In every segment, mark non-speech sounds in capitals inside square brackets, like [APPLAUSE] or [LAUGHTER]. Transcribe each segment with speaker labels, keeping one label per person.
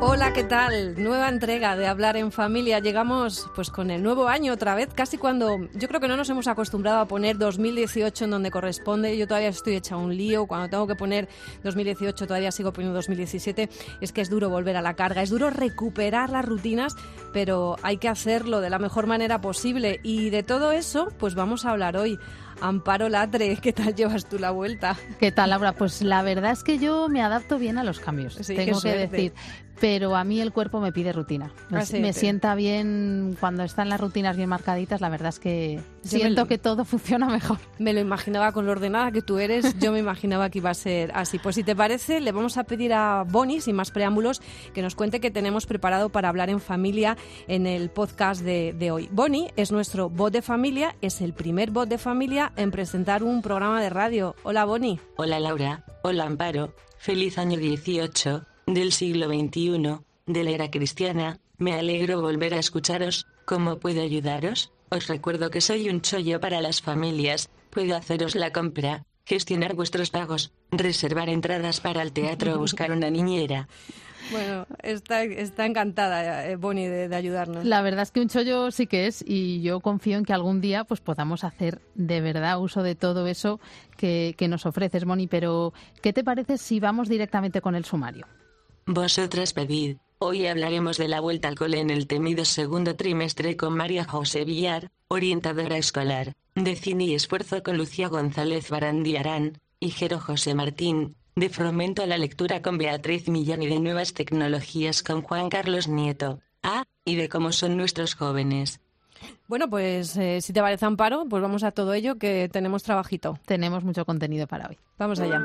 Speaker 1: Hola, ¿qué tal? Nueva entrega de Hablar en Familia. Llegamos pues con el nuevo año otra vez, casi cuando yo creo que no nos hemos acostumbrado a poner 2018 en donde corresponde. Yo todavía estoy hecha un lío, cuando tengo que poner 2018 todavía sigo poniendo 2017. Es que es duro volver a la carga, es duro recuperar las rutinas, pero hay que hacerlo de la mejor manera posible y de todo eso pues vamos a hablar hoy. Amparo Latre, [LAUGHS] ¿qué tal llevas tú la vuelta?
Speaker 2: ¿Qué tal, Laura? Pues la verdad es que yo me adapto bien a los cambios, tengo que decir. Pero a mí el cuerpo me pide rutina. Me, ah, sienta bien cuando están las rutinas bien marcaditas. La verdad es que siento que todo [LAUGHS] funciona mejor.
Speaker 1: Me lo imaginaba con lo ordenada que tú eres. Yo me imaginaba que iba a ser así. Pues si te parece, le vamos a pedir a Bonnie, sin más preámbulos, que nos cuente qué tenemos preparado para hablar en familia en el podcast de, de hoy. Bonnie es nuestro bot de familia, es el primer bot de familia en presentar un programa de radio. Hola, Boni.
Speaker 3: Hola, Laura. Hola, Amparo. Feliz año 18 del siglo XXI, de la era cristiana. Me alegro volver a escucharos. ¿Cómo puedo ayudaros? Os recuerdo que soy un chollo para las familias. Puedo haceros la compra, gestionar vuestros pagos, reservar entradas para el teatro o buscar una niñera.
Speaker 1: Bueno, está, está encantada eh, Bonnie de, ayudarnos.
Speaker 2: La verdad es que un chollo sí que es y yo confío en que algún día pues podamos hacer de verdad uso de todo eso que, que nos ofreces, Bonnie. Pero, ¿qué te parece si vamos directamente con el sumario?
Speaker 3: Vosotras pedid. Hoy hablaremos de la vuelta al cole en el temido segundo trimestre con María José Villar, orientadora escolar, de cine y esfuerzo con Lucía González Barandiarán, y Jero José Martín, de fomento a la lectura con Beatriz Millán y de nuevas tecnologías con Juan Carlos Nieto. Ah, y de cómo son nuestros jóvenes.
Speaker 1: Bueno, pues eh, si te parece Amparo, pues vamos a todo ello que tenemos trabajito.
Speaker 2: Tenemos mucho contenido para hoy.
Speaker 1: Vamos allá.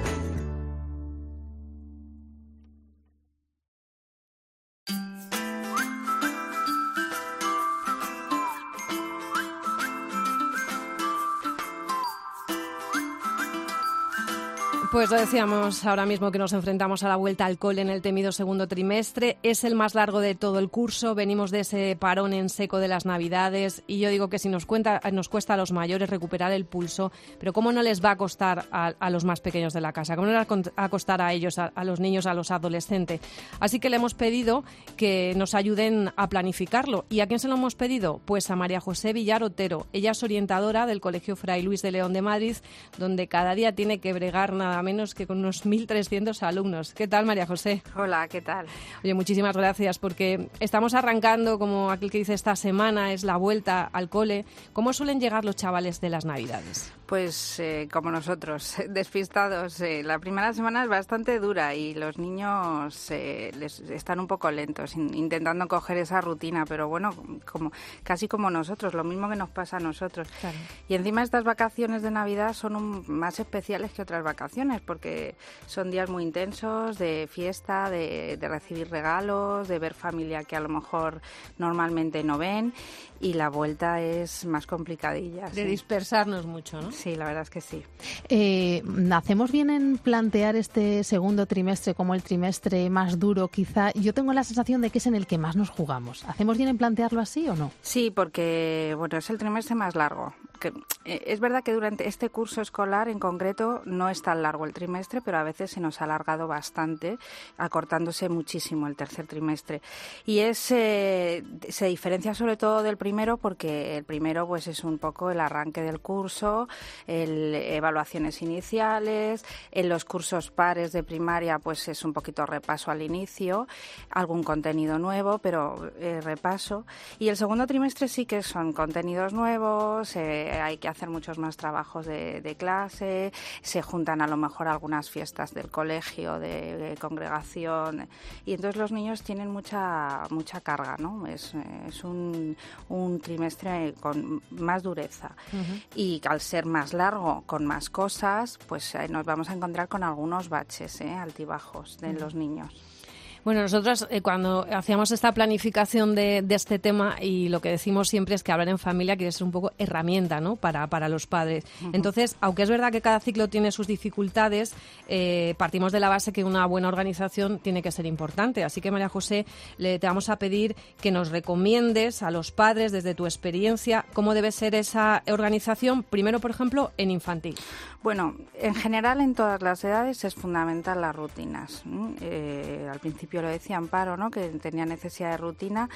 Speaker 1: Pues lo decíamos ahora mismo que nos enfrentamos a la vuelta al cole en el temido segundo trimestre. Es el más largo de todo el curso. Venimos de ese parón en seco de las Navidades y yo digo que si nos, cuenta, nos cuesta a los mayores recuperar el pulso, pero ¿cómo no les va a costar a, los más pequeños de la casa? ¿Cómo no les va a costar a ellos, a, los niños, a los adolescentes? Así que le hemos pedido que nos ayuden a planificarlo. ¿Y a quién se lo hemos pedido? Pues a María José Villar Otero. Ella es orientadora del Colegio Fray Luis de León de Madrid, donde cada día tiene que bregar nada menos que con unos 1.300 alumnos. ¿Qué tal, María José?
Speaker 4: Hola, ¿qué tal?
Speaker 1: Oye, muchísimas gracias porque estamos arrancando, como aquel que dice esta semana, es la vuelta al cole. ¿Cómo suelen llegar los chavales de las Navidades?
Speaker 4: Pues eh, como nosotros, [LAUGHS] despistados. Eh, la primera semana es bastante dura y los niños eh, les están un poco lentos, intentando coger esa rutina, pero bueno, como casi como nosotros, lo mismo que nos pasa a nosotros. Y encima estas vacaciones de Navidad son más especiales que otras vacaciones, porque son días muy intensos de fiesta, de, de recibir regalos, de ver familia que a lo mejor normalmente no ven y la vuelta es más complicadilla.
Speaker 1: De dispersarnos mucho, ¿no?
Speaker 4: Sí, la verdad es que sí.
Speaker 2: Eh, ¿Hacemos bien en plantear este segundo trimestre como el trimestre más duro quizá? Yo tengo la sensación de que es en el que más nos jugamos. ¿Hacemos bien en plantearlo así o no?
Speaker 4: Sí, porque bueno, es el trimestre más largo. Eh, es verdad que durante este curso escolar en concreto no es tan largo el trimestre, pero a veces se nos ha alargado bastante, acortándose muchísimo el tercer trimestre. Y es, eh, se diferencia sobre todo del primero porque el primero pues es un poco el arranque del curso, el, evaluaciones iniciales, en los cursos pares de primaria pues es un poquito repaso al inicio, algún contenido nuevo, pero eh, repaso. Y el segundo trimestre sí que son contenidos nuevos, hay que hacer muchos más trabajos de, clase, se juntan a lo mejor algunas fiestas del colegio, de, congregación, y entonces los niños tienen mucha mucha carga, ¿no? Es, es un, un, trimestre con más dureza. Y al ser más largo, con más cosas, pues eh, nos vamos a encontrar con algunos baches, ¿eh? altibajos de los niños.
Speaker 1: Bueno, nosotros eh, cuando hacíamos esta planificación de, este tema y lo que decimos siempre es que hablar en familia quiere ser un poco herramienta ¿no? para, para los padres. Entonces, aunque es verdad que cada ciclo tiene sus dificultades, eh, partimos de la base que una buena organización tiene que ser importante. Así que, María José, le, te vamos a pedir que nos recomiendes a los padres, desde tu experiencia, cómo debe ser esa organización, primero, por ejemplo, en infantil.
Speaker 4: Bueno, en general en todas las edades es fundamental las rutinas. Eh, al principio lo decía Amparo, ¿no? que tenía necesidad de rutina.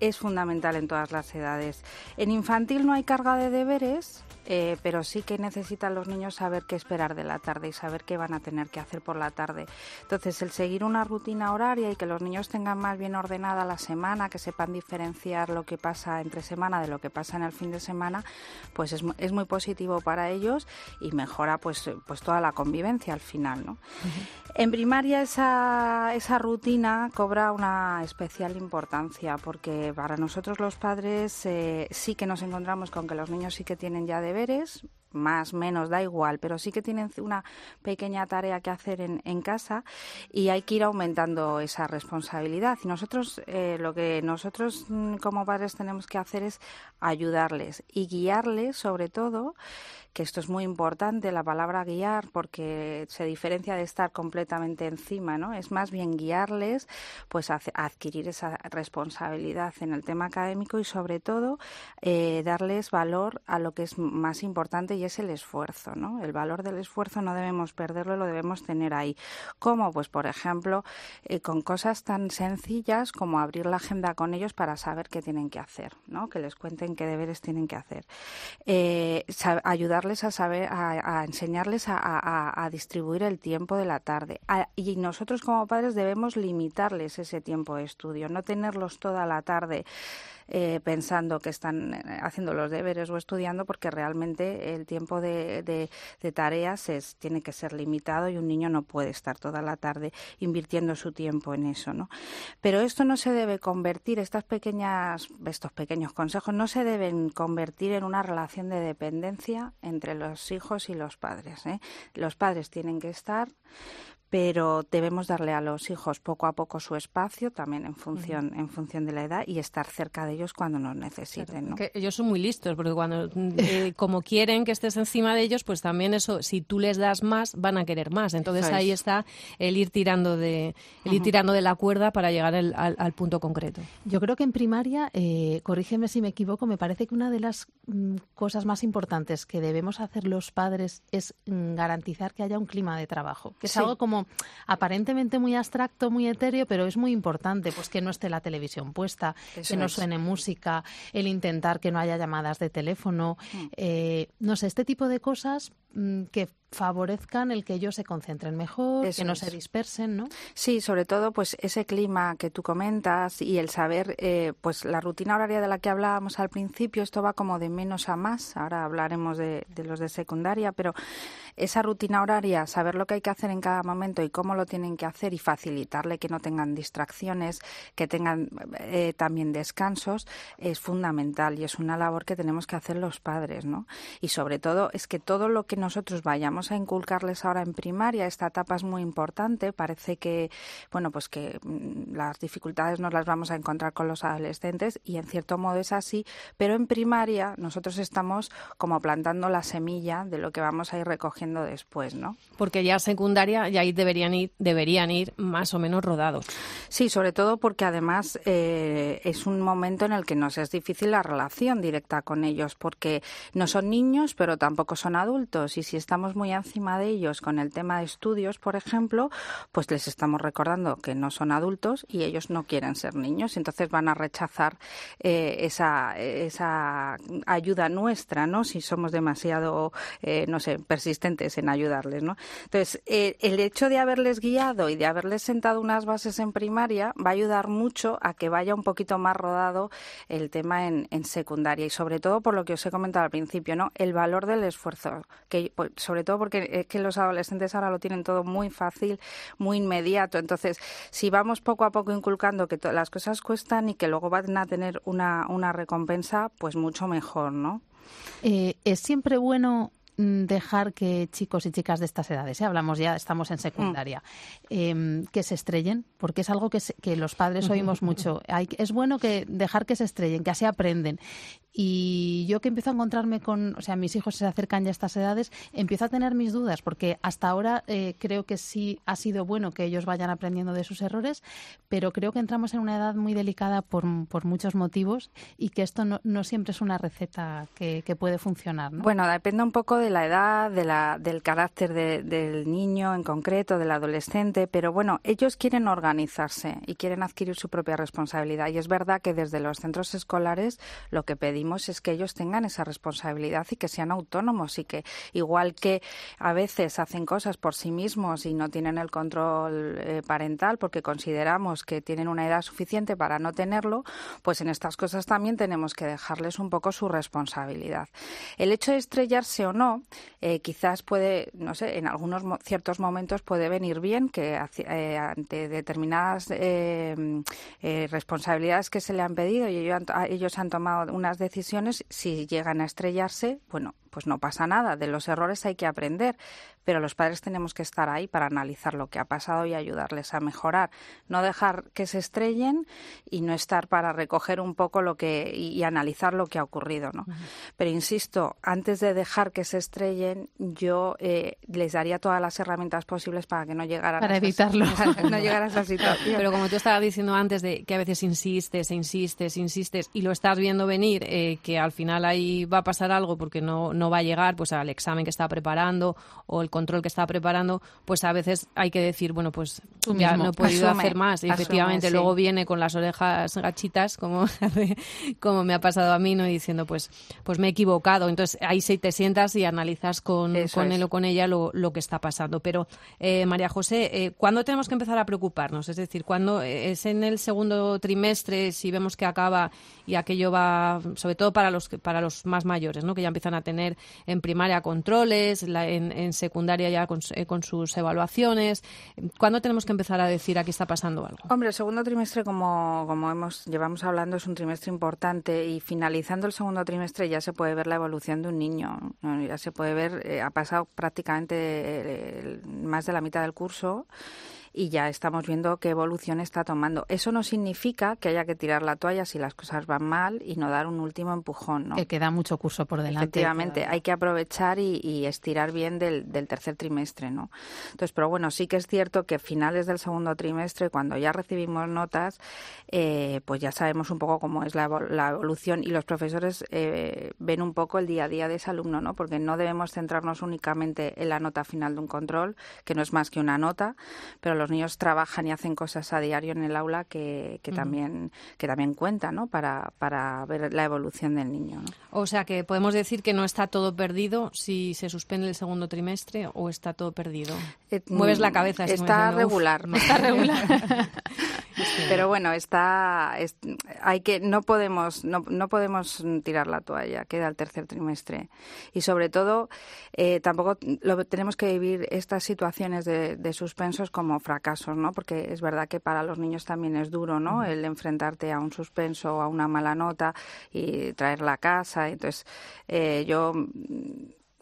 Speaker 4: Es fundamental en todas las edades. En infantil no hay carga de deberes, eh, pero sí que necesitan los niños saber qué esperar de la tarde y saber qué van a tener que hacer por la tarde. Entonces, el seguir una rutina horaria y que los niños tengan más bien ordenada la semana, que sepan diferenciar lo que pasa entre semana de lo que pasa en el fin de semana, pues es, es muy positivo para ellos y mejora pues, pues toda la convivencia al final. ¿no? En primaria esa, esa rutina cobra una especial importancia porque para nosotros los padres eh, sí que nos encontramos con que los niños sí que tienen ya deberes, más, menos, da igual, pero sí que tienen una pequeña tarea que hacer en, en casa y hay que ir aumentando esa responsabilidad. Y nosotros, eh, lo que nosotros mm, como padres tenemos que hacer es ayudarles y guiarles sobre todo que esto es muy importante, la palabra guiar, porque se diferencia de estar completamente encima, ¿no? Es más bien guiarles, pues adquirir esa responsabilidad en el tema académico y sobre todo eh, darles valor a lo que es más importante y es el esfuerzo, ¿no? El valor del esfuerzo no debemos perderlo, lo debemos tener ahí. ¿Cómo? Pues, por ejemplo, eh, con cosas tan sencillas como abrir la agenda con ellos para saber qué tienen que hacer, ¿no? Que les cuenten qué deberes tienen que hacer. Eh, ayudar a saber, a, enseñarles a, distribuir el tiempo de la tarde. y nosotros como padres debemos limitarles ese tiempo de estudio, no tenerlos toda la tarde eh, pensando que están eh, haciendo los deberes o estudiando, porque realmente el tiempo de, de, tareas es, tiene que ser limitado y un niño no puede estar toda la tarde invirtiendo su tiempo en eso, ¿no? Pero esto no se debe convertir, estas pequeñas, estos pequeños consejos no se deben convertir en una relación de dependencia entre los hijos y los padres. ¿eh? Los padres tienen que estar pero debemos darle a los hijos poco a poco su espacio también en función en función de la edad y estar cerca de ellos cuando nos necesiten
Speaker 1: ellos son muy listos porque cuando [LAUGHS] eh, como quieren que estés encima de ellos pues también eso si tú les das más van a querer más. Entonces ahí está el ir tirando de el ir tirando de la cuerda para llegar al, punto concreto.
Speaker 2: Yo creo que en primaria eh, corrígeme si me equivoco me parece que una de las mm, cosas más importantes que debemos hacer los padres es mm, garantizar que haya un clima de trabajo que es algo como aparentemente muy abstracto, muy etéreo, pero es muy importante, pues que no esté la televisión puesta, que no suene música, el intentar que no haya llamadas de teléfono, mm. eh, no sé, este tipo de cosas que favorezcan el que ellos se concentren mejor, que no se dispersen, ¿no?
Speaker 4: Sí, sobre todo pues ese clima que tú comentas y el saber, eh, pues la rutina horaria de la que hablábamos al principio, esto va como de menos a más, ahora hablaremos de, de los de secundaria, pero esa rutina horaria, saber lo que hay que hacer en cada momento y cómo lo tienen que hacer y facilitarle que no tengan distracciones, que tengan eh, también descansos, es fundamental y es una labor que tenemos que hacer los padres, ¿no? Y sobre todo es que todo lo que nosotros vayamos a inculcarles ahora en primaria, esta etapa es muy importante, parece que, bueno, pues que mm, las dificultades nos las vamos a encontrar con los adolescentes y en cierto modo es así, pero en primaria nosotros estamos como plantando la semilla de lo que vamos a ir recogiendo después, ¿no?
Speaker 1: Porque ya secundaria ya ahí deberían ir, deberían ir más o menos rodados.
Speaker 4: Sí, sobre todo porque además eh, es un momento en el que nos es difícil la relación directa con ellos, porque no son niños, pero tampoco son adultos. Y si estamos muy encima de ellos con el tema de estudios, por ejemplo, pues les estamos recordando que no son adultos y ellos no quieren ser niños. Entonces van a rechazar eh, esa, esa ayuda nuestra, ¿no? Si somos demasiado, eh, no sé, persistentes en ayudarles, ¿no? Entonces, eh, el hecho de haberles guiado y de haberles sentado unas bases en primaria va a ayudar mucho a que vaya un poquito más rodado el tema en, secundaria y sobre todo por lo que os he comentado al principio, ¿no? El valor del esfuerzo, que pues, sobre todo porque es que los adolescentes ahora lo tienen todo muy fácil, muy inmediato. Entonces, si vamos poco a poco inculcando que las cosas cuestan y que luego van a tener una, una recompensa, pues mucho mejor, ¿no?
Speaker 2: Eh, es siempre bueno mm, dejar que chicos y chicas de estas edades, ¿eh? hablamos ya, estamos en secundaria, em, que se estrellen, porque es algo que, que los padres oímos [LAUGHS] mucho. Hay, es bueno que dejar que se estrellen, que así aprenden. Y yo que empiezo a encontrarme con, o sea, mis hijos se acercan ya a estas edades, empiezo a tener mis dudas, porque hasta ahora eh, creo que sí ha sido bueno que ellos vayan aprendiendo de sus errores, pero creo que entramos en una edad muy delicada por, por muchos motivos y que esto no, siempre es una receta que, puede funcionar. ¿no?
Speaker 4: Bueno, depende un poco de la edad, de la, del carácter del niño en concreto, del adolescente, pero bueno, ellos quieren organizarse y quieren adquirir su propia responsabilidad. Y es verdad que desde los centros escolares lo que pedimos es que ellos tengan esa responsabilidad y que sean autónomos y que igual que a veces hacen cosas por sí mismos y no tienen el control eh, parental porque consideramos que tienen una edad suficiente para no tenerlo, pues en estas cosas también tenemos que dejarles un poco su responsabilidad. El hecho de estrellarse o no, eh, quizás puede, no sé, en algunos ciertos momentos puede venir bien que eh, ante determinadas responsabilidades que se le han pedido y ellos han, ellos han tomado unas decisiones decisiones, si llegan a estrellarse, bueno, pues no pasa nada. De los errores hay que aprender, pero los padres tenemos que estar ahí para analizar lo que ha pasado y ayudarles a mejorar. No dejar que se estrellen y no estar para recoger un poco lo que y, analizar lo que ha ocurrido, ¿no? Pero insisto, antes de dejar que se estrellen, yo eh, les daría todas las herramientas posibles para que no llegaran
Speaker 2: para evitarlo, [LAUGHS]
Speaker 4: no llegar a esa situación.
Speaker 1: Pero como tú estabas diciendo antes de que a veces insistes, e insistes, insistes y lo estás viendo venir, eh, que al final ahí va a pasar algo porque no, no va a llegar, pues al examen que está preparando o el control que está preparando, pues a veces hay que decir, bueno, pues ya no he podido hacer más. Y efectivamente luego viene con las orejas gachitas, como, [LAUGHS] como me ha pasado a mí, ¿no? diciendo, pues, pues me he equivocado. Entonces ahí sí te sientas y analizas con, con él o con ella lo, lo que está pasando. Pero, eh, María José, eh, ¿cuándo tenemos que empezar a preocuparnos? Es decir, cuando es en el segundo trimestre, si vemos que acaba y aquello va, sobre todo para los, para los más mayores, ¿no? que ya empiezan a tener en primaria controles, en, secundaria ya eh, con, sus evaluaciones. ¿Cuándo tenemos que empezar a decir aquí está pasando algo?
Speaker 4: Hombre, el segundo trimestre, como, como hemos, llevamos hablando, es un trimestre importante y finalizando el segundo trimestre ya se puede ver la evolución de un niño. Ya se puede ver, eh, ha pasado prácticamente eh, más de la mitad del curso y ya estamos viendo qué evolución está tomando. Eso no significa que haya que tirar la toalla si las cosas van mal y no dar un último empujón, ¿no?
Speaker 2: Que queda mucho curso por delante.
Speaker 4: Efectivamente, hay que aprovechar y, estirar bien del, tercer trimestre, ¿no? Entonces, pero bueno, sí que es cierto que finales del segundo trimestre, cuando ya recibimos notas, eh, pues ya sabemos un poco cómo es la, evolución y los profesores eh, ven un poco el día a día de ese alumno, ¿no? Porque no debemos centrarnos únicamente en la nota final de un control, que no es más que una nota, pero los niños trabajan y hacen cosas a diario en el aula que, también que también cuentan ¿no? para, para ver la evolución del niño.
Speaker 1: O sea que podemos decir que no está todo perdido si se suspende el segundo trimestre o está todo perdido. Eh, Mueves la cabeza.
Speaker 4: Está regular. [LAUGHS]
Speaker 1: está regular.
Speaker 4: Pero bueno, está, hay que no podemos no, no, podemos tirar la toalla, queda el tercer trimestre y sobre todo eh, tampoco lo, tenemos que vivir estas situaciones de, de suspensos como fracasos, ¿no? Porque es verdad que para los niños también es duro, ¿no? El enfrentarte a un suspenso o a una mala nota y traerla a casa. Entonces, eh, yo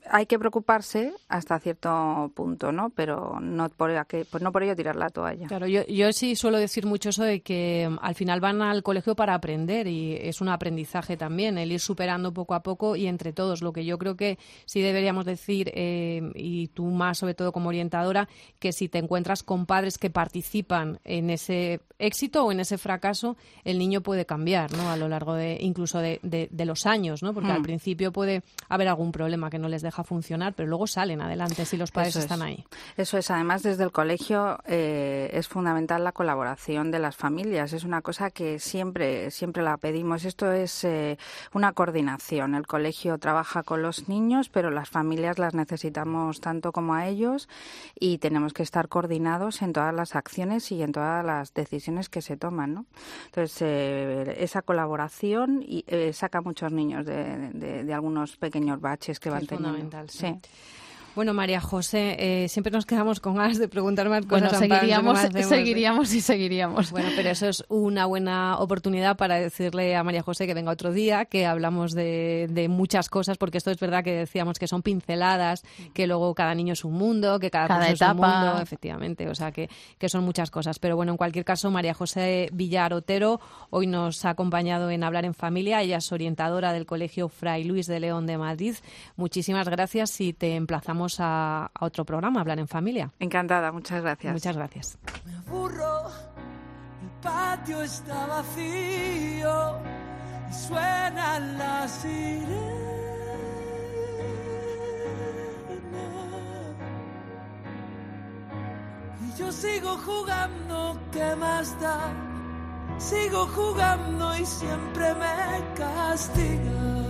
Speaker 4: hay que preocuparse hasta cierto punto, ¿no? Pero no por, pues no por ello tirar la toalla.
Speaker 1: Claro, yo, yo sí suelo decir mucho eso de que mm, al final van al colegio para aprender y es un aprendizaje también, el ir superando poco a poco y entre todos. Lo que yo creo que sí deberíamos decir, eh, y tú más sobre todo como orientadora, que si te encuentras con padres que participan en ese éxito o en ese fracaso, el niño puede cambiar, ¿no? A lo largo de incluso de, de, los años, ¿no? Porque al mm. principio puede haber algún problema que no les deja funcionar, pero luego salen adelante si los padres están ahí.
Speaker 4: Eso es. Además, desde el colegio eh, es fundamental la colaboración de las familias. Es una cosa que siempre, siempre la pedimos. Esto es eh, una coordinación. El colegio trabaja con los niños, pero las familias las necesitamos tanto como a ellos y tenemos que estar coordinados en todas las acciones y en todas las decisiones que se toman. ¿no? Entonces, eh, esa colaboración y, saca muchos niños de, algunos pequeños baches que van teniendo
Speaker 1: sí. Bueno, María José, eh, siempre nos quedamos con ganas de preguntar más cosas.
Speaker 2: Bueno, seguiríamos, seguiríamos y seguiríamos.
Speaker 1: Bueno, pero eso es una buena oportunidad para decirle a María José que venga otro día, que hablamos de, muchas cosas, porque esto es verdad que decíamos que son pinceladas, que luego cada niño es un mundo, que cada,
Speaker 2: cada
Speaker 1: es un mundo, efectivamente, o sea, que, que son muchas cosas. Pero bueno, en cualquier caso, María José Villar Otero hoy nos ha acompañado en Hablar en Familia. Ella es orientadora del Colegio Fray Luis de León de Madrid. Muchísimas gracias y te emplazamos a, otro programa, Hablar en Familia.
Speaker 4: Encantada, muchas gracias.
Speaker 1: Muchas gracias.
Speaker 5: Me aburro, el patio está vacío y suenan las sirenas. Y yo sigo jugando, ¿qué más da? Sigo jugando y siempre me castigan.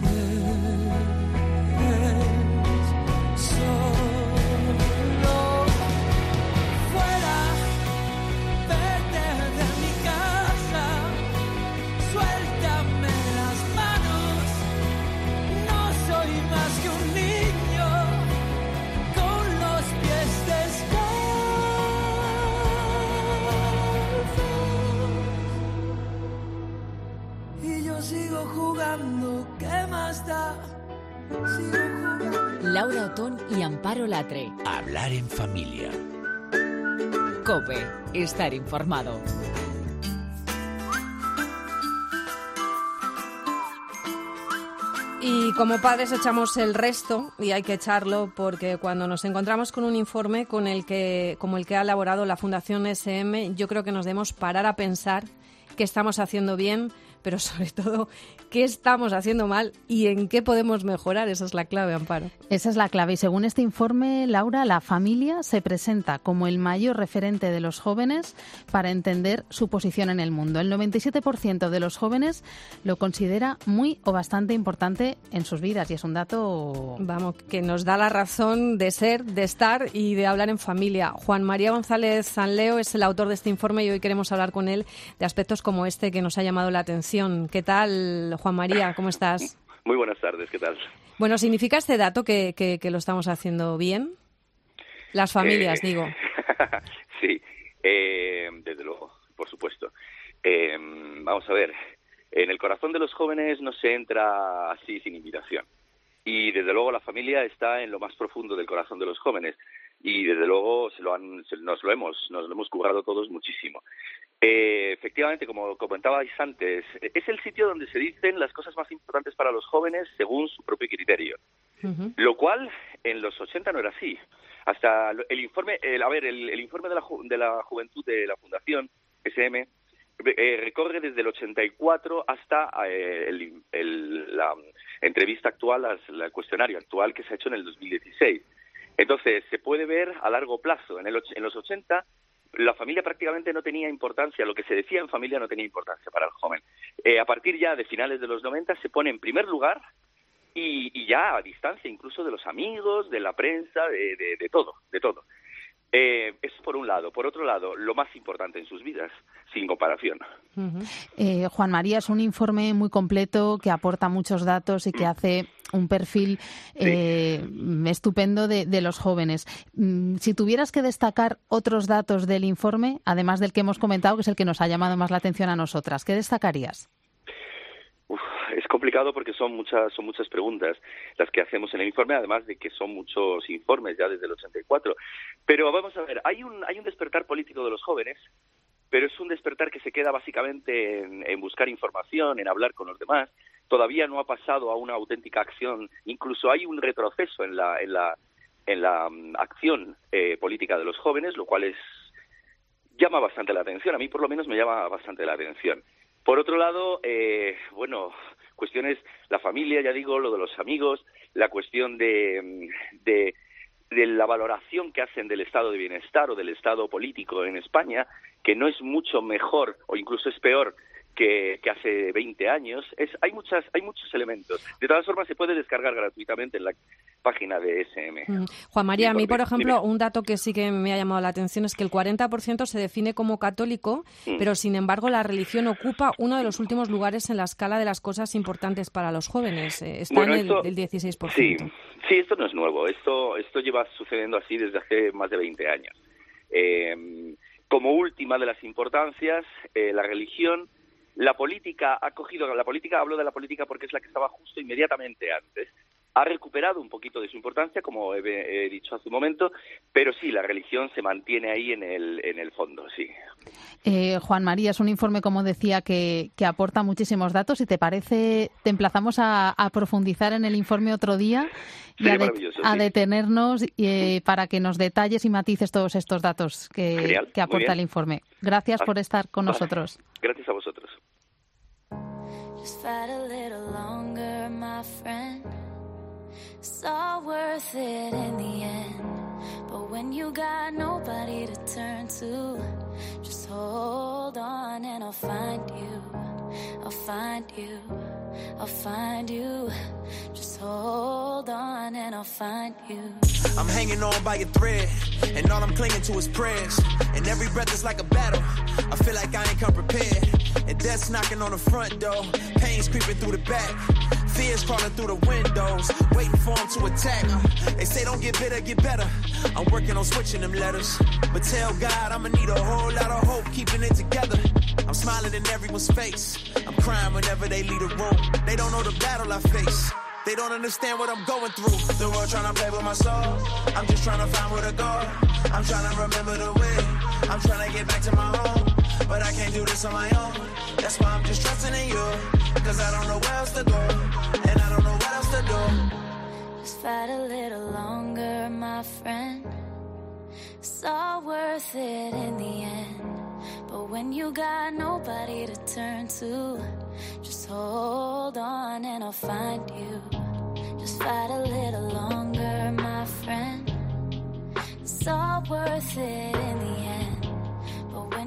Speaker 6: Amparo Latre.
Speaker 7: Hablar en familia.
Speaker 6: Cope, estar informado.
Speaker 1: Y como padres echamos el resto y hay que echarlo porque cuando nos encontramos con un informe con el que, como el que ha elaborado la Fundación SM, yo creo que nos debemos parar a pensar qué estamos haciendo bien, pero sobre todo qué estamos haciendo mal y en qué podemos mejorar. Esa es la clave, Amparo.
Speaker 2: Esa es la clave. Y según este informe, Laura, la familia se presenta como el mayor referente de los jóvenes para entender su posición en el mundo. El 97% de los jóvenes lo considera muy o bastante importante en sus vidas y es un dato...
Speaker 1: Vamos, que nos da la razón de ser, de estar y de hablar en familia. Juan María González Sanleo es el autor de este informe y hoy queremos hablar con él de aspectos como este que nos ha llamado la atención. ¿Qué tal, Juan María? ¿Cómo estás? [LAUGHS]
Speaker 8: Muy buenas tardes, ¿qué tal?
Speaker 1: Bueno, ¿significa este dato que, que, lo estamos haciendo bien? Las familias,
Speaker 8: eh, [LAUGHS]
Speaker 1: digo.
Speaker 8: sí, eh, desde luego, por supuesto. Eh, vamos a ver, en el corazón de los jóvenes no se entra así sin invitación. Y desde luego la familia está en lo más profundo del corazón de los jóvenes y desde luego se lo han, nos lo hemos nos lo hemos currado todos muchísimo. Eh, efectivamente, como comentabais antes, es el sitio donde se dicen las cosas más importantes para los jóvenes según su propio criterio. Lo cual en los 80 no era así. Hasta el informe, a ver, el, informe de la, de la juventud de la Fundación SM eh, recorre desde el 84 hasta eh, el, la entrevista actual, el cuestionario actual que se ha hecho en el 2016. Entonces, se puede ver a largo plazo. En, el, en los 80 la familia prácticamente no tenía importancia, lo que se decía en familia no tenía importancia para el joven. Eh, a partir ya de finales de los 90 se pone en primer lugar y, ya a distancia incluso de los amigos, de la prensa, de, de, todo, de todo. Eh, eso por un lado. Por otro lado, lo más importante en sus vidas, sin comparación.
Speaker 2: Eh, Juan María, es un informe muy completo que aporta muchos datos y que hace un perfil eh, estupendo de, los jóvenes. Mm, si tuvieras que destacar otros datos del informe, además del que hemos comentado, que es el que nos ha llamado más la atención a nosotras, ¿qué destacarías?
Speaker 8: Es complicado porque son muchas son muchas preguntas las que hacemos en el informe, además de que son muchos informes ya desde el 84. Pero vamos a ver, hay un hay un despertar político de los jóvenes, pero es un despertar que se queda básicamente en buscar información, en hablar con los demás, todavía no ha pasado a una auténtica acción. Incluso hay un retroceso en la, en la, en la mm, acción eh, política de los jóvenes, lo cual es llama bastante la atención. A mí, por lo menos, me llama bastante la atención. Por otro lado, eh, bueno, cuestiones, la familia, ya digo, lo de los amigos, la cuestión de, mm, de, de la valoración que hacen del estado de bienestar o del estado político en España, que no es mucho mejor o incluso es peor que, hace 20 años. Es, hay, muchas, hay muchos elementos. De todas formas, se puede descargar gratuitamente en la página de SM.
Speaker 1: Mm. Juan María, a mí, por ejemplo, un dato que sí que me ha llamado la atención es que el 40% se define como católico, mm. pero sin embargo la religión ocupa uno de los últimos lugares en la escala de las cosas importantes para los jóvenes. Eh, está en el, 16%.
Speaker 8: Sí, sí, esto no es nuevo. Esto, esto lleva sucediendo así desde hace más de 20 años. Eh, como última de las importancias, eh, la religión la política ha cogido, la política, hablo de la política porque es la que estaba justo inmediatamente antes, ha recuperado un poquito de su importancia, como he, dicho hace un momento, pero sí, la religión se mantiene ahí en el, en el fondo, sí.
Speaker 2: Eh, Juan María, es un informe, como decía, que, que aporta muchísimos datos. Si te parece, te emplazamos a, profundizar en el informe otro día y a, detenernos eh, para que nos detalles y matices todos estos datos que, que aporta el informe. Gracias por estar con nosotros.
Speaker 8: Gracias a vosotros.
Speaker 9: It's all worth it in the end. But when you got nobody to turn to, just hold on and I'll find you. I'll find you. I'll find you. Just hold on and I'll find you.
Speaker 10: I'm hanging on by a thread, and all I'm clinging to is prayers. And every breath is like a battle. I feel like I ain't come prepared. And death's knocking on the front door, pain's creeping through the back. Fears crawling through the windows, waiting for them to attack. They say don't get bitter, get better. I'm working on switching them letters. But tell God I'ma need a whole lot of hope keeping it together. I'm smiling in everyone's face. I'm crying whenever they leave the room. They don't know the battle I face. They don't understand what I'm going through. The world trying to play with my soul. I'm just trying to find where to go. I'm trying to remember the way. I'm trying to get back to my home. But I can't do this on my own. That's why I'm just trusting in you. Cause I don't know where else to go. And I don't know what else to do.
Speaker 9: Just fight a little longer, my friend. It's all worth it in the end. But when you got nobody to turn to, just hold on and I'll find you. Just fight a little longer, my friend. It's all worth it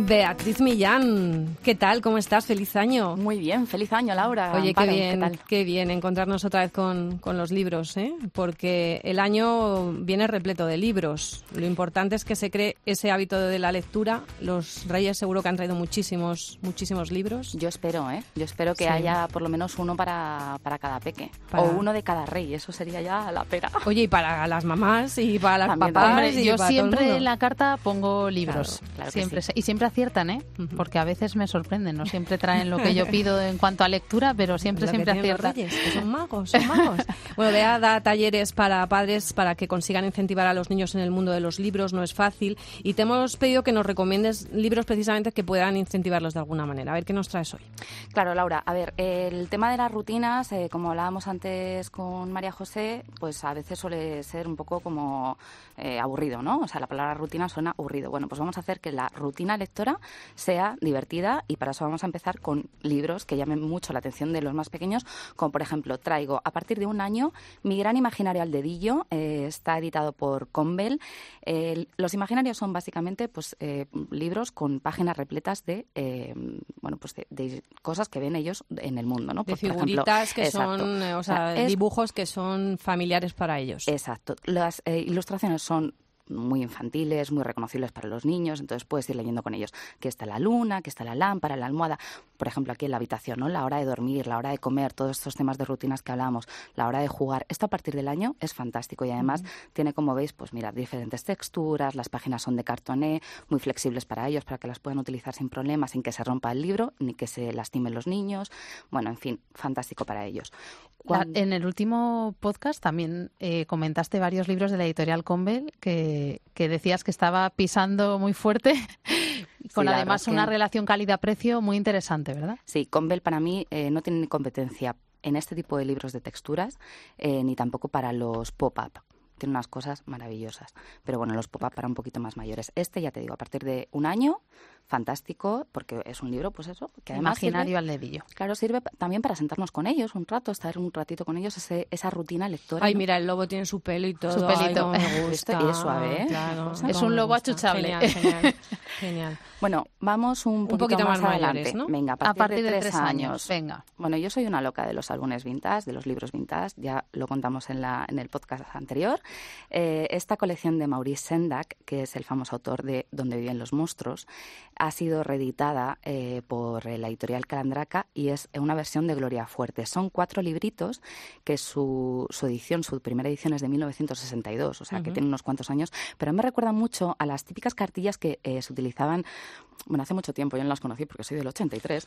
Speaker 1: Beatriz Millán, ¿qué tal? ¿Cómo estás? Feliz año.
Speaker 11: Muy bien, feliz año, Laura.
Speaker 1: Oye, qué bien, ¿qué, bien encontrarnos otra vez con, los libros, ¿eh? porque el año viene repleto de libros. Lo importante es que se cree ese hábito de la lectura. Los Reyes seguro que han traído muchísimos, muchísimos libros.
Speaker 11: Yo espero, ¿eh? Yo espero que haya por lo menos uno para, para cada peque. O uno de cada rey, eso sería ya la pera.
Speaker 1: Oye, y para las mamás y para las papás.
Speaker 2: yo siempre en la carta pongo libros. siempre, y siempre aciertan, ¿eh? Porque a veces me sorprenden, no siempre traen lo que yo pido en cuanto a lectura, pero siempre, siempre aciertan.
Speaker 1: que son magos, son magos. [LAUGHS] bueno, Bea da talleres para padres para que consigan incentivar a los niños en el mundo de los libros, no es fácil. Y te hemos pedido que nos recomiendes libros precisamente que puedan incentivarlos de alguna manera. A ver qué nos traes hoy.
Speaker 11: Claro, Laura, a ver, el tema de las rutinas, eh, como hablábamos antes con María José, pues a veces suele ser un poco como eh, aburrido, ¿no? O sea, la palabra rutina suena aburrido. Bueno, pues vamos a hacer que la rutina lectora sea divertida y para eso vamos a empezar con libros que llamen mucho la atención de los más pequeños, como por ejemplo traigo a partir de un año Mi gran imaginario al dedillo, eh, está editado por Convel. los imaginarios son básicamente pues eh, libros con páginas repletas de eh, bueno pues de, cosas que ven ellos en el mundo, ¿no?
Speaker 1: De figuritas que son, o sea, dibujos que son familiares para ellos.
Speaker 11: Exacto. Las ilustraciones son muy infantiles, muy reconocibles para los niños, entonces puedes ir leyendo con ellos que está la luna, que está la lámpara, la almohada, por ejemplo aquí en la habitación, ¿no? La hora de dormir, la hora de comer, todos estos temas de rutinas que hablamos, la hora de jugar. Esto a partir del año es fantástico y además tiene, como veis, pues mira, diferentes texturas, las páginas son de cartoné, muy flexibles para ellos, para que las puedan utilizar sin problemas, sin que se rompa el libro, ni que se lastimen los niños. Bueno, en fin, fantástico para ellos.
Speaker 2: En el último podcast también eh, comentaste varios libros de la editorial Convel que, decías que estaba pisando muy fuerte, [LAUGHS] con además una relación calidad-precio muy interesante, ¿verdad?
Speaker 11: Sí, Convel para mí eh, no tiene competencia en este tipo de libros de texturas, eh, ni tampoco para los pop-up tiene unas cosas maravillosas. Pero bueno, los pop-up para un poquito más mayores. Este, ya te digo, a partir de un año, fantástico, porque es un libro, pues eso, que además
Speaker 2: Imaginario al dedillo.
Speaker 11: Claro, sirve también para sentarnos con ellos un rato, estar un ratito con ellos, esa rutina lectora.
Speaker 1: Ay, mira, el lobo tiene su pelo y todo.
Speaker 11: Su pelito.
Speaker 1: me [LAUGHS] gusta.
Speaker 11: y es suave, ¿eh?
Speaker 2: es un lobo achuchable. [LAUGHS]
Speaker 1: Genial, genial,
Speaker 11: Bueno, vamos un,
Speaker 1: poquito,
Speaker 11: más,
Speaker 1: adelante.
Speaker 11: ¿no? Venga, a partir, de, tres, años.
Speaker 2: Venga.
Speaker 11: Bueno, yo soy una loca de los álbumes vintage, de los libros vintage, ya lo contamos en, la, en el podcast anterior. Eh, esta colección de Maurice Sendak, que es el famoso autor de Donde viven los monstruos, ha sido reeditada eh, por la editorial Calandraca y es una versión de Gloria Fuerte. Son cuatro libritos que su, su edición, su primera edición es de 1962, o sea que tiene unos cuantos años, pero me recuerda mucho a las típicas cartillas que eh, se utilizaban bueno, hace mucho tiempo, yo no las conocí porque soy del 83.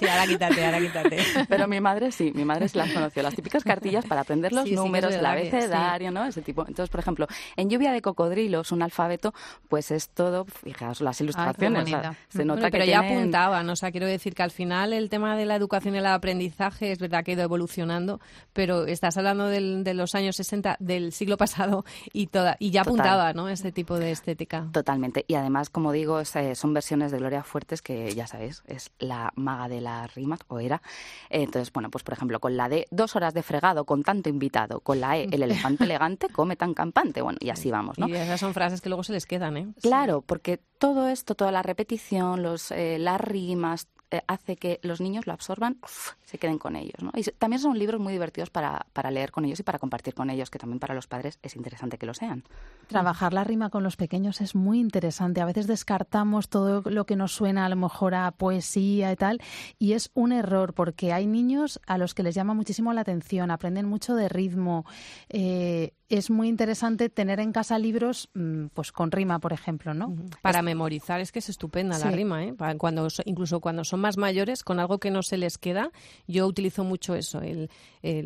Speaker 1: sí, ahora quítate, ahora quítate.
Speaker 11: Pero mi madre sí, mi madre sí las conoció. Las típicas cartillas para aprender los números, el abecedario, ¿no? Ese tipo. Entonces, por ejemplo, en Lluvia de Cocodrilos, un alfabeto, pues es todo, fijaos, las ilustraciones. se nota
Speaker 1: pero
Speaker 11: que
Speaker 1: ya apuntaban, o sea, quiero decir que al final el tema de la educación y el aprendizaje es verdad que ha ido evolucionando, pero estás hablando de los años 60 del siglo pasado y toda y ya apuntaba, ¿no? Este tipo de estética.
Speaker 11: Totalmente. Y además, como digo, eh, son versiones de Gloria Fuertes que ya sabéis, es la maga de las rimas, o era. Entonces, bueno, pues por ejemplo, con la D, dos horas de fregado con tanto invitado, con la E, el elefante elegante [LAUGHS] come tan campante, bueno, y así vamos, ¿no?
Speaker 1: Y esas son frases que luego se les quedan, ¿eh?
Speaker 11: Claro, porque todo esto, toda la repetición, los, eh, las rimas, eh, hace que los niños lo absorban, se queden con ellos. ¿no? Y también son libros muy divertidos para, para, leer con ellos y para compartir con ellos, que también para los padres es interesante que lo sean.
Speaker 2: Trabajar la rima con los pequeños es muy interesante. A veces descartamos todo lo que nos suena a lo mejor a poesía y tal, y es un error porque hay niños a los que les llama muchísimo la atención, aprenden mucho de ritmo. Eh, es muy interesante tener en casa libros mm, pues con rima, por ejemplo, ¿no?
Speaker 1: Para memorizar es que es estupenda la rima, ¿eh? Cuando incluso cuando son más mayores con algo que no se les queda, yo utilizo mucho eso, el,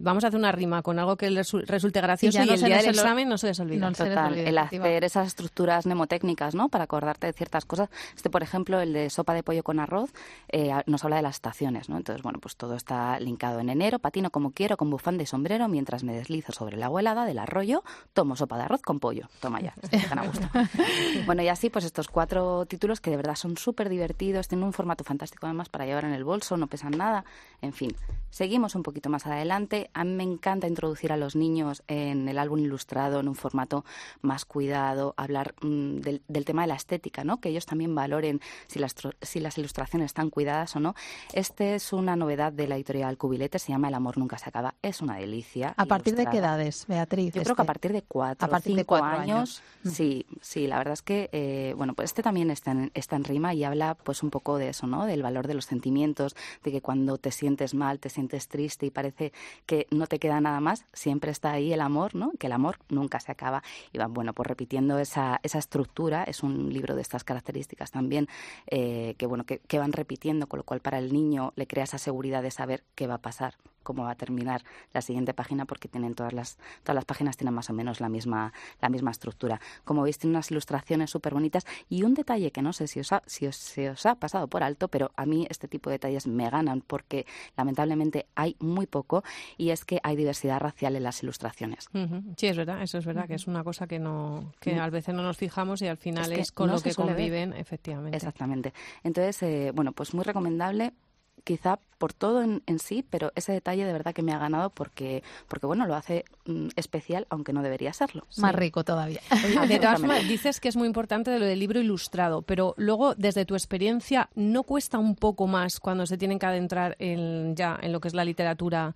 Speaker 1: vamos a hacer una rima con algo que les resulte gracioso y, el día del examen no se les olvida.
Speaker 11: Total, el hacer esas estructuras mnemotécnicas, ¿no? Para acordarte de ciertas cosas. Este, por ejemplo, el de sopa de pollo con arroz, eh, nos habla de las estaciones, ¿no? Entonces, bueno, pues todo está linkado en enero, patino como quiero, con bufanda y sombrero, mientras me deslizo sobre la agua del arroyo tomo sopa de arroz con pollo. Toma ya, están a gusto. [LAUGHS] bueno, y así, pues estos cuatro títulos que de verdad son súper divertidos, tienen un formato fantástico además para llevar en el bolso, no pesan nada, en fin. Seguimos un poquito más adelante. A mí me encanta introducir a los niños en el álbum ilustrado en un formato más cuidado, hablar mm, del, tema de la estética, ¿no? Que ellos también valoren si las, si las ilustraciones están cuidadas o no. Este es una novedad de la editorial Cubilete, se llama El amor nunca se acaba. Es una delicia.
Speaker 2: ¿A partir de qué edades, Beatriz?
Speaker 11: Yo creo que a este? partir de cuatro, a partir de cuatro años. Mm. Sí, sí, la verdad es que, eh, bueno, pues este también está en, está en rima y habla pues un poco de eso, ¿no? Del valor de los sentimientos, de que cuando te sientes mal, te sientes triste y parece que no te queda nada más, siempre está ahí el amor, ¿no? Que el amor nunca se acaba. Y van, bueno, pues repitiendo esa, esa estructura, es un libro de estas características también, eh, que bueno, que van repitiendo, con lo cual para el niño le crea esa seguridad de saber qué va a pasar cómo va a terminar la siguiente página porque tienen todas las todas las páginas tienen más o menos la misma la misma estructura. Como veis tiene unas ilustraciones súper bonitas y un detalle que no sé si os ha, si os, se os ha pasado por alto, pero a mí este tipo de detalles me ganan porque lamentablemente hay muy poco y es que hay diversidad racial en las ilustraciones.
Speaker 1: Sí, es verdad, eso es verdad, que es una cosa que no que a veces no nos fijamos y al final es, con lo que conviven, efectivamente.
Speaker 11: Exactamente. Entonces, eh, bueno, pues muy recomendable quizá por todo en, sí, pero ese detalle de verdad que me ha ganado porque, porque bueno, lo hace mm, especial, aunque no debería serlo.
Speaker 2: Más rico todavía.
Speaker 1: de todas formas, dices que es muy importante de lo del libro ilustrado, pero luego, desde tu experiencia, ¿no cuesta un poco más cuando se tienen que adentrar en, ya en lo que es la literatura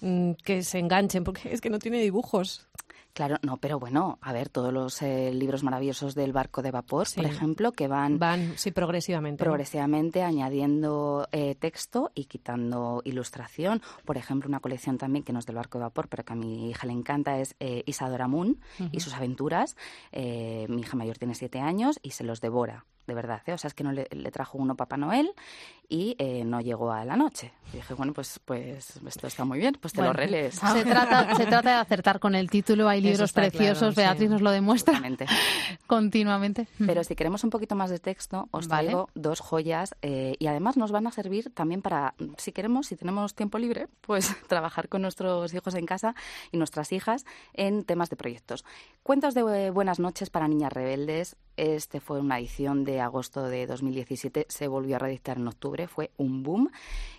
Speaker 1: mm, que se enganchen? Porque es que no tiene dibujos.
Speaker 11: Claro, no, pero bueno, a ver, todos los eh, libros maravillosos del barco de vapor, por ejemplo, que van...
Speaker 1: Van, sí, progresivamente.
Speaker 11: Progresivamente añadiendo eh, texto y quitando ilustración. Por ejemplo, una colección también que no es del barco de vapor, pero que a mi hija le encanta, es eh, Isadora Moon y sus aventuras. mi hija mayor tiene siete años y se los devora de verdad. ¿eh? O sea, es que no le, trajo uno Papá Noel y eh, no llegó a la noche. Y dije, bueno, pues, pues esto está muy bien, pues te lo relees.
Speaker 2: Se [LAUGHS] trata, se trata de acertar con el título. Hay libros preciosos, Beatriz nos lo demuestra [LAUGHS] continuamente.
Speaker 11: Pero si queremos un poquito más de texto, os traigo dos joyas eh, y además nos van a servir también para, si queremos, si tenemos tiempo libre, pues [LAUGHS] trabajar con nuestros hijos en casa y nuestras hijas en temas de proyectos. Cuentos de buenas noches para niñas rebeldes. Este fue una edición de agosto de 2017, se volvió a reeditar en octubre, fue un boom.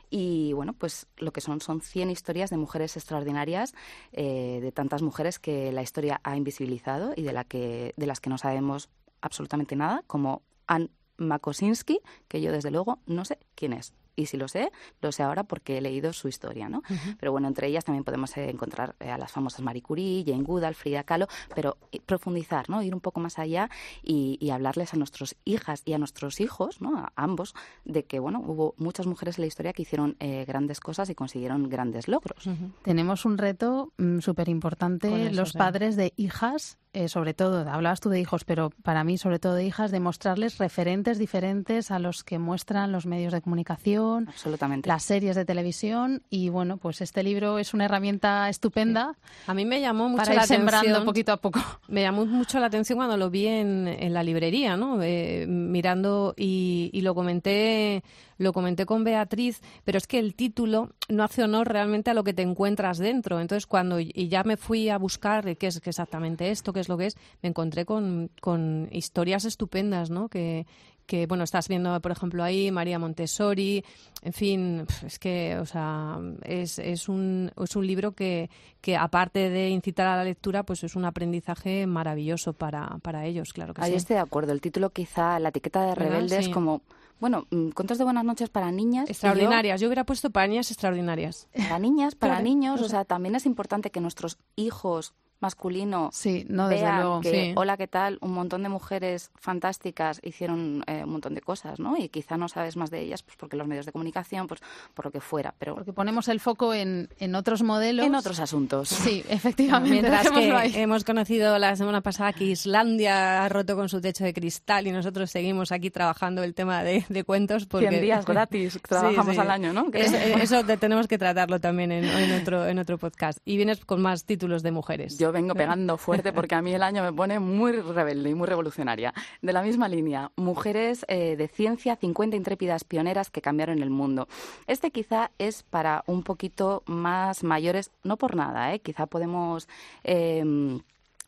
Speaker 11: Y bueno, pues lo que son son 100 historias de mujeres extraordinarias, eh, de tantas mujeres que la historia ha invisibilizado y de, la que, de las que no sabemos absolutamente nada, como Anne Makosinski, que yo desde luego no sé quién es y si lo sé, lo sé ahora porque he leído su historia, ¿no? Pero bueno, entre ellas también podemos eh, encontrar eh, a las famosas Marie Curie, Jane Goodall, Frida Kahlo, pero profundizar, ¿no? Ir un poco más allá y, hablarles a nuestras hijas y a nuestros hijos, ¿no? A ambos, de que, bueno, hubo muchas mujeres en la historia que hicieron eh, grandes cosas y consiguieron grandes logros.
Speaker 2: Tenemos un reto mm, súper importante, los padres de hijas eh, sobre todo, hablabas tú de hijos, pero para mí sobre todo de hijas, de mostrarles referentes diferentes a los que muestran los medios de comunicación,
Speaker 11: Absolutamente.
Speaker 2: las series de televisión y bueno, pues este libro es una herramienta estupenda.
Speaker 1: A mí me llamó mucho
Speaker 2: para
Speaker 1: la
Speaker 2: ir sembrando poquito a poco.
Speaker 1: Me llamó mucho la atención cuando lo vi en, en la librería, ¿no? Eh, mirando y, y lo comenté lo comenté con Beatriz, pero es que el título no hace honor realmente a lo que te encuentras dentro. Entonces, cuando y ya me fui a buscar qué es exactamente esto, qué es lo que es, me encontré con, con historias estupendas, ¿no? Que, que bueno, estás viendo, por ejemplo, ahí María Montessori, en fin, es que, o sea, es, es, un, es un libro que, que aparte de incitar a la lectura, pues es un aprendizaje maravilloso para, para ellos, claro que
Speaker 11: Ahí
Speaker 1: sí.
Speaker 11: estoy de acuerdo. El título quizá, la etiqueta de rebelde es como bueno, mm, cuentos de buenas noches para niñas.
Speaker 1: Extraordinarias. Yo... hubiera puesto para niñas extraordinarias.
Speaker 11: Para niñas, para niños. O sea, también es importante que nuestros hijos masculino
Speaker 2: sí, no, desde luego,
Speaker 11: que, hola, ¿qué tal? Un montón de mujeres fantásticas hicieron eh, un montón de cosas, ¿no? Y quizá no sabes más de ellas pues porque los medios de comunicación, pues por lo que fuera, pero...
Speaker 2: Porque ponemos el foco en, en otros modelos.
Speaker 11: En otros asuntos.
Speaker 2: Sí, efectivamente.
Speaker 1: Mientras que hemos conocido la semana pasada que Islandia ha roto con su techo de cristal y nosotros seguimos aquí trabajando el tema de, de cuentos porque...
Speaker 11: 100 días [LAUGHS] gratis trabajamos al año, ¿no?
Speaker 1: Eh, eso tenemos que tratarlo también en, en, otro, en otro podcast. Y vienes con más títulos de mujeres
Speaker 11: vengo pegando fuerte porque a mí el año me pone muy rebelde y muy revolucionaria. De la misma línea, mujeres eh, de ciencia, 50 intrépidas pioneras que cambiaron el mundo. Este quizá es para un poquito más mayores, no por nada, ¿eh? quizá podemos... Eh,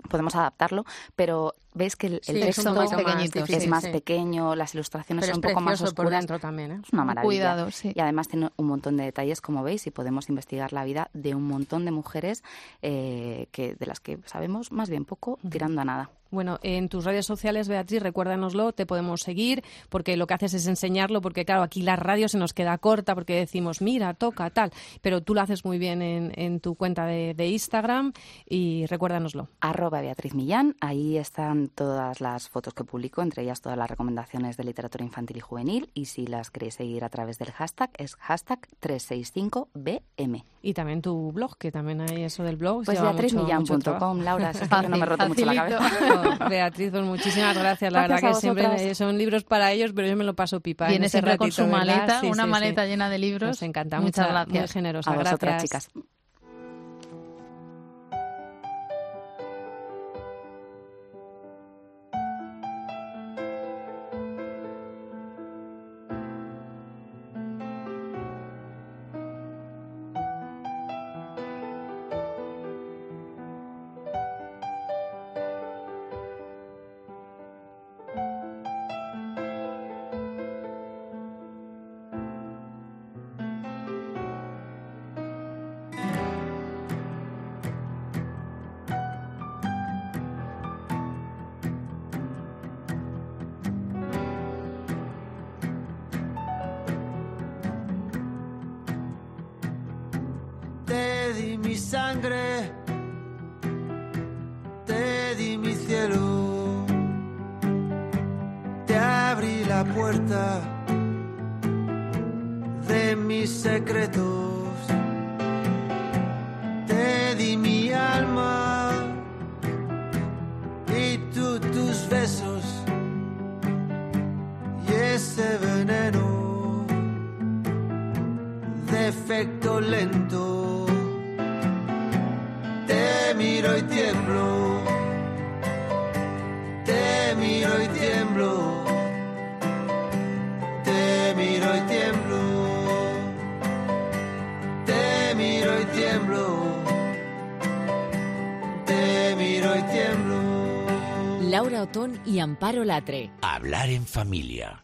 Speaker 11: podemos adaptarlo, pero ves que el, texto es más pequeño, las ilustraciones son un poco más oscuras.
Speaker 1: por dentro también, ¿eh?
Speaker 11: Es una maravilla.
Speaker 2: Cuidado,
Speaker 11: Y además tiene un montón de detalles, como veis, y podemos investigar la vida de un montón de mujeres eh, que de las que sabemos más bien poco, tirando a nada.
Speaker 1: Bueno, en tus redes sociales, Beatriz, recuérdanoslo, te podemos seguir, porque lo que haces es enseñarlo, porque claro, aquí la radio se nos queda corta, porque decimos, mira, toca, tal, pero tú lo haces muy bien en, tu cuenta de, Instagram y recuérdanoslo.
Speaker 11: Arroba Beatriz Millán, ahí están todas las fotos que publico, entre ellas todas las recomendaciones de literatura infantil y juvenil, y si las queréis seguir a través del hashtag, es hashtag 365BM.
Speaker 1: Y también tu blog, que también hay eso del blog.
Speaker 11: Pues beatrizmillán.com, Laura, es que no me roto mucho la cabeza. [LAUGHS]
Speaker 1: Beatriz, pues muchísimas gracias. La verdad que siempre son libros para ellos, pero yo me lo paso pipa.
Speaker 2: Viene siempre con su maleta, una maleta llena de libros.
Speaker 1: Nos encanta. Muchas, gracias. Muy generosa.
Speaker 11: A vosotras, chicas.
Speaker 5: Ese veneno de efecto lento. Te miro y tiemblo, te miro y tiemblo, te miro y tiemblo, te miro y tiemblo, te miro y tiemblo.
Speaker 6: Laura Otón y Amparo Latre.
Speaker 7: Hablar en familia.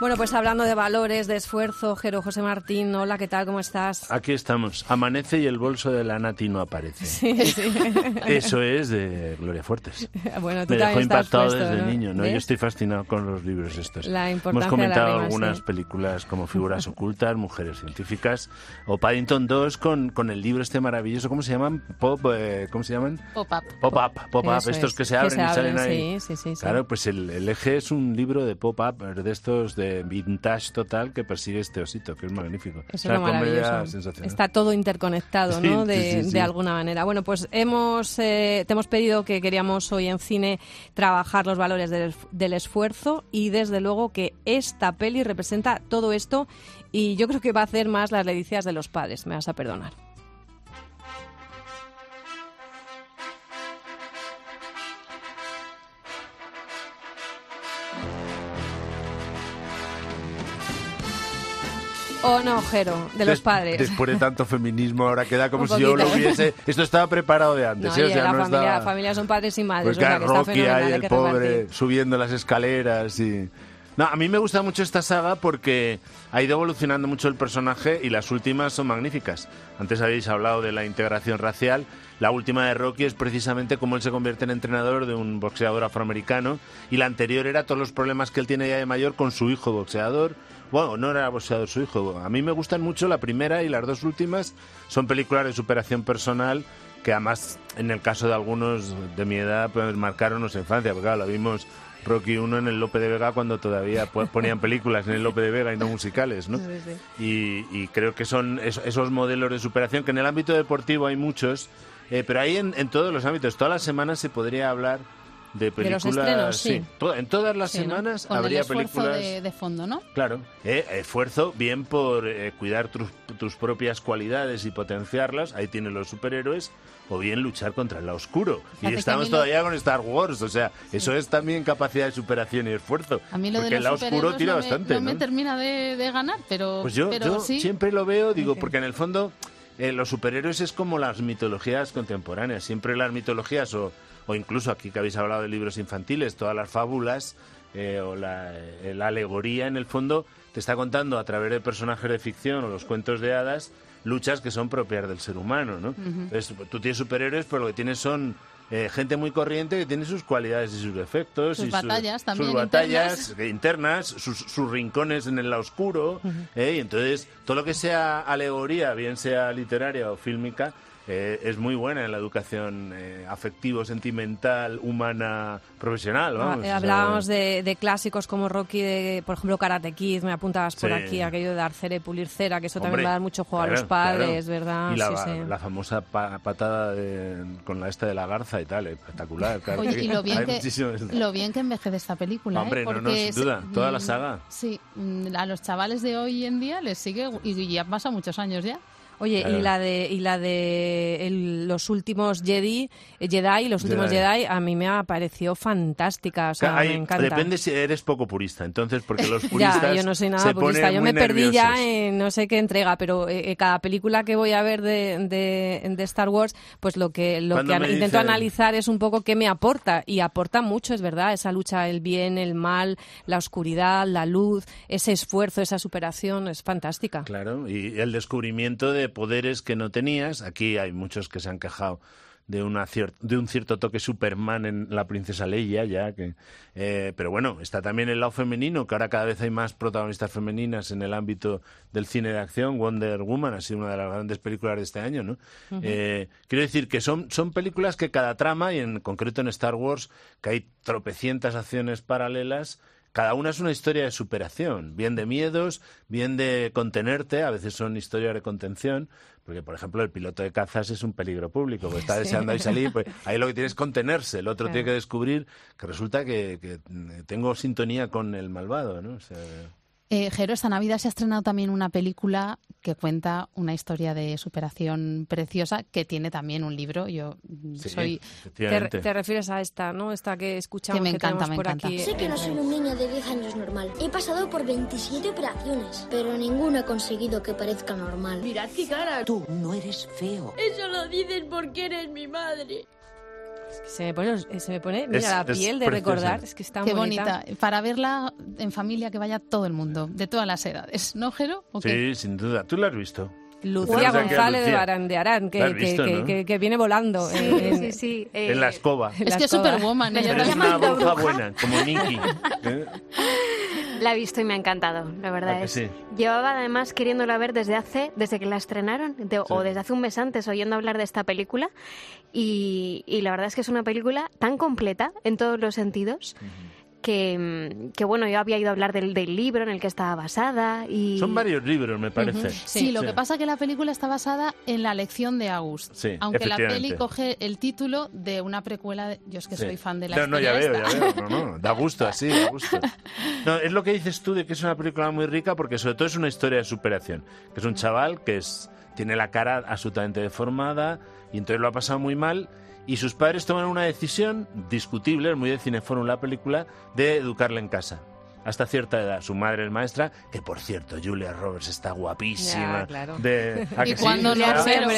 Speaker 1: Bueno, pues hablando de valores, de esfuerzo, Jero José Martín, hola, ¿qué tal? ¿Cómo estás?
Speaker 12: Aquí estamos. Amanece y el bolso de la Nati no aparece. Sí, sí. [LAUGHS] Eso es de Gloria Fuertes. [LAUGHS]
Speaker 1: Bueno, tú
Speaker 12: Me dejó impactado desde
Speaker 1: ¿no?
Speaker 12: niño. ¿no? Yo estoy fascinado con los libros estos.
Speaker 1: La
Speaker 12: Hemos comentado
Speaker 1: rima,
Speaker 12: algunas
Speaker 1: sí.
Speaker 12: películas como [LAUGHS] Figuras ocultas, Mujeres científicas o Paddington 2 con, con el libro este maravilloso. ¿Cómo se llaman? Pop, eh, ¿Cómo se llaman?
Speaker 2: Pop-up.
Speaker 12: Pop-up, pop-up, estos
Speaker 1: es,
Speaker 12: que se abren
Speaker 1: se
Speaker 12: y salen
Speaker 1: abren,
Speaker 12: ahí.
Speaker 1: sí, sí, sí, sí.
Speaker 12: Claro, pues el, el eje es un libro de pop-up, de estos de vintage total que persigue este osito, que es magnífico. Una
Speaker 1: es
Speaker 12: sensacional.
Speaker 1: Está todo interconectado, ¿no?
Speaker 12: sí,
Speaker 1: De,
Speaker 12: sí, sí.
Speaker 1: de alguna manera. Bueno, pues hemos, eh, te hemos pedido que queríamos hoy en cine trabajar los valores del, del esfuerzo y desde luego que esta peli representa todo esto y yo creo que va a hacer más las delicias de los padres, me vas a perdonar. ¿O no, Jero? De los padres.
Speaker 12: Después de tanto feminismo, ahora queda como [LAUGHS] si yo lo hubiese. Esto estaba preparado de antes.
Speaker 1: No,
Speaker 12: ¿eh? O
Speaker 1: oye,
Speaker 12: sea,
Speaker 1: la,
Speaker 12: no
Speaker 1: familia,
Speaker 12: estaba-
Speaker 1: la familia son padres y madres.
Speaker 12: Pues
Speaker 1: o sea, que está
Speaker 12: Rocky
Speaker 1: fenomenal,
Speaker 12: ahí, el pobre,
Speaker 1: repartir.
Speaker 12: subiendo las escaleras y... No, a mí me gusta mucho esta saga porque ha ido evolucionando mucho el personaje y las últimas son magníficas. Antes habéis hablado de la integración racial. La última de Rocky es precisamente cómo él se convierte en entrenador de un boxeador afroamericano y la anterior era todos los problemas que él tiene ya de mayor con su hijo boxeador. Bueno, no era boxeador su hijo. A mí me gustan mucho la primera y las dos últimas son películas de superación personal que además en el caso de algunos de mi edad pues marcaron nuestra infancia, porque claro, la vimos Rocky 1 en el Lope de Vega cuando todavía po- ponían películas en el Lope de Vega y no musicales, ¿no? Y, y creo que son es- esos modelos de superación que en el ámbito deportivo hay muchos, eh, pero ahí en, en todos los ámbitos, todas las semanas se podría hablar de
Speaker 1: los
Speaker 12: películas,
Speaker 1: estrenos, sí.
Speaker 12: en todas las
Speaker 2: Sí, ¿no?
Speaker 12: semanas
Speaker 2: Con
Speaker 12: habría
Speaker 2: el
Speaker 12: películas
Speaker 2: de, de fondo, ¿no?
Speaker 12: Claro, eh, esfuerzo bien por eh, cuidar tus, tus propias cualidades y potenciarlas, ahí tienen los superhéroes, o bien luchar contra el oscuro.
Speaker 2: Fíjate
Speaker 12: y estamos
Speaker 2: mí lo-
Speaker 12: todavía con Star Wars, o sea, eso es también capacidad de superación y esfuerzo.
Speaker 2: A mí lo
Speaker 12: porque
Speaker 2: de
Speaker 12: el
Speaker 2: los
Speaker 12: lado oscuro tira
Speaker 2: no me,
Speaker 12: bastante,
Speaker 2: no
Speaker 12: ¿no?
Speaker 2: me termina de, de ganar, pero,
Speaker 12: Pues yo,
Speaker 2: pero
Speaker 12: yo
Speaker 2: sí.
Speaker 12: siempre lo veo, digo, porque en el fondo eh, los superhéroes es como las mitologías contemporáneas. Siempre las mitologías, o, o incluso aquí que habéis hablado de libros infantiles, todas las fábulas eh, o la, eh, la alegoría, en el fondo, te está contando a través de personajes de ficción o los cuentos de hadas luchas que son propias del ser humano, ¿no? Entonces, tú tienes superhéroes, pero lo que tienes son eh, gente muy corriente que tiene sus cualidades y sus defectos.
Speaker 2: Sus
Speaker 12: y
Speaker 2: batallas también
Speaker 12: Sus batallas internas, sus, sus rincones en el lado oscuro. ¿eh? Y entonces, todo lo que sea alegoría, bien sea literaria o fílmica, eh, es muy buena en la educación eh, afectivo, sentimental, humana, profesional.
Speaker 1: Ah,
Speaker 12: Vamos,
Speaker 1: eh, hablábamos de, de clásicos como Rocky, de, por ejemplo, Karate Kid, me apuntabas por
Speaker 12: Sí.
Speaker 1: aquí, aquello de dar cera y pulir cera, que eso
Speaker 12: Hombre,
Speaker 1: también va a dar mucho juego a los padres,
Speaker 12: claro.
Speaker 1: ¿verdad?
Speaker 12: Y la,
Speaker 1: Sí, sí.
Speaker 12: la famosa pa- patada de- con la esta de la garza y tal, espectacular. [LAUGHS] claro.
Speaker 2: Oye, y lo bien, que,
Speaker 12: muchísimos-
Speaker 2: lo bien que envejece esta película, ¿eh?
Speaker 12: Hombre, no, no,
Speaker 2: Porque
Speaker 12: sin
Speaker 2: es-
Speaker 12: duda, toda la
Speaker 2: mm,
Speaker 12: saga.
Speaker 2: Sí, mm, a los chavales de hoy en día les sigue, y, y ya pasa muchos años ya.
Speaker 1: Oye,
Speaker 12: Claro.
Speaker 1: y la de y la de el- los últimos Jedi, eh, Jedi, los últimos
Speaker 12: Jedi.
Speaker 1: Jedi, a mí me ha parecido fantástica, o sea,
Speaker 12: Hay-
Speaker 1: me encanta.
Speaker 12: Depende si eres poco purista, entonces, porque los [LAUGHS]
Speaker 1: Ya,
Speaker 12: puristas
Speaker 1: yo no soy nada purista. Yo me perdí ya en no sé qué entrega, pero eh, eh, cada película que voy a ver de, de, de Star Wars, pues lo que lo
Speaker 12: Cuando
Speaker 1: que intento
Speaker 12: dicen-
Speaker 1: analizar es un poco qué me aporta y aporta mucho, es verdad, esa lucha el bien, el mal, la oscuridad, la luz, ese esfuerzo, esa superación es fantástica.
Speaker 12: Claro, y el descubrimiento de poderes que no tenías. Aquí hay muchos que se han quejado de, una cier- de un cierto toque Superman en la princesa Leia, ya que. eh, pero bueno, está también el lado femenino, que ahora cada vez hay más protagonistas femeninas en el ámbito del cine de acción. Wonder Woman ha sido una de las grandes películas de este año, ¿no? Eh, quiero decir que son, son películas que cada trama, y en concreto en Star Wars, que hay tropecientas acciones paralelas, cada una es una historia de superación, bien de miedos, bien de contenerte, a veces son historias de contención, porque, por ejemplo, el piloto de cazas es un peligro público, porque está [LAUGHS] deseando ahí salir, pues ahí lo que tiene es contenerse, el otro tiene que descubrir que resulta que, que, tengo sintonía con el malvado, ¿no? O sea,
Speaker 2: eh, Jero, esta Navidad se ha estrenado también una película que cuenta una historia de superación preciosa que tiene también un libro. Yo soy.
Speaker 1: Te, refieres a esta, ¿no? Esta que escuchamos
Speaker 2: que me encanta, me encanta.
Speaker 13: Sé que no soy un niño de 10 años normal. He pasado por 27 operaciones, pero ninguna ha conseguido que parezca normal.
Speaker 14: Mirad qué cara.
Speaker 15: Tú no eres feo.
Speaker 14: Eso lo dices porque eres mi madre.
Speaker 1: Se me pone, se me pone mira, la piel de recordar. Es que está
Speaker 2: Qué
Speaker 1: bonita.
Speaker 2: Para verla en familia, que vaya todo el mundo, de todas las edades. ¿No, Jero?
Speaker 12: Sí, sin duda. ¿Tú la has visto?
Speaker 1: Lucía González de Arán, de Arán que, que, que, viene volando.
Speaker 11: Sí, sí,
Speaker 12: en la escoba.
Speaker 2: Es que es Superwoman.
Speaker 12: Es una bruja buena, como Nicky. [LAUGHS]
Speaker 16: La he visto y me ha encantado, la verdad es. Llevaba además queriéndola ver desde hace, desde que la estrenaron, o desde hace un mes antes, oyendo hablar de esta película. Y, la verdad es que es una película tan completa en todos los sentidos. Que, que, bueno, yo había ido a hablar del, del, libro en el que estaba basada y...
Speaker 12: Son varios libros, me parece.
Speaker 2: sí, lo que pasa es que la película está basada en la lección de August. aunque la peli coge el título de una precuela... Yo es que soy fan de la
Speaker 12: no, No, ya veo, ya veo. No, no, da gusto así, da gusto. [LAUGHS] No, es lo que dices tú de que es una película muy rica porque sobre todo es una historia de superación. Que es un chaval que es, tiene la cara absolutamente deformada y entonces lo ha pasado muy mal y sus padres toman una decisión discutible, es muy de cineforum la película, de educarle en casa. Hasta cierta edad. Su madre es maestra, que por cierto, Julia Roberts está guapísima.
Speaker 2: de, ¿Y cuando no,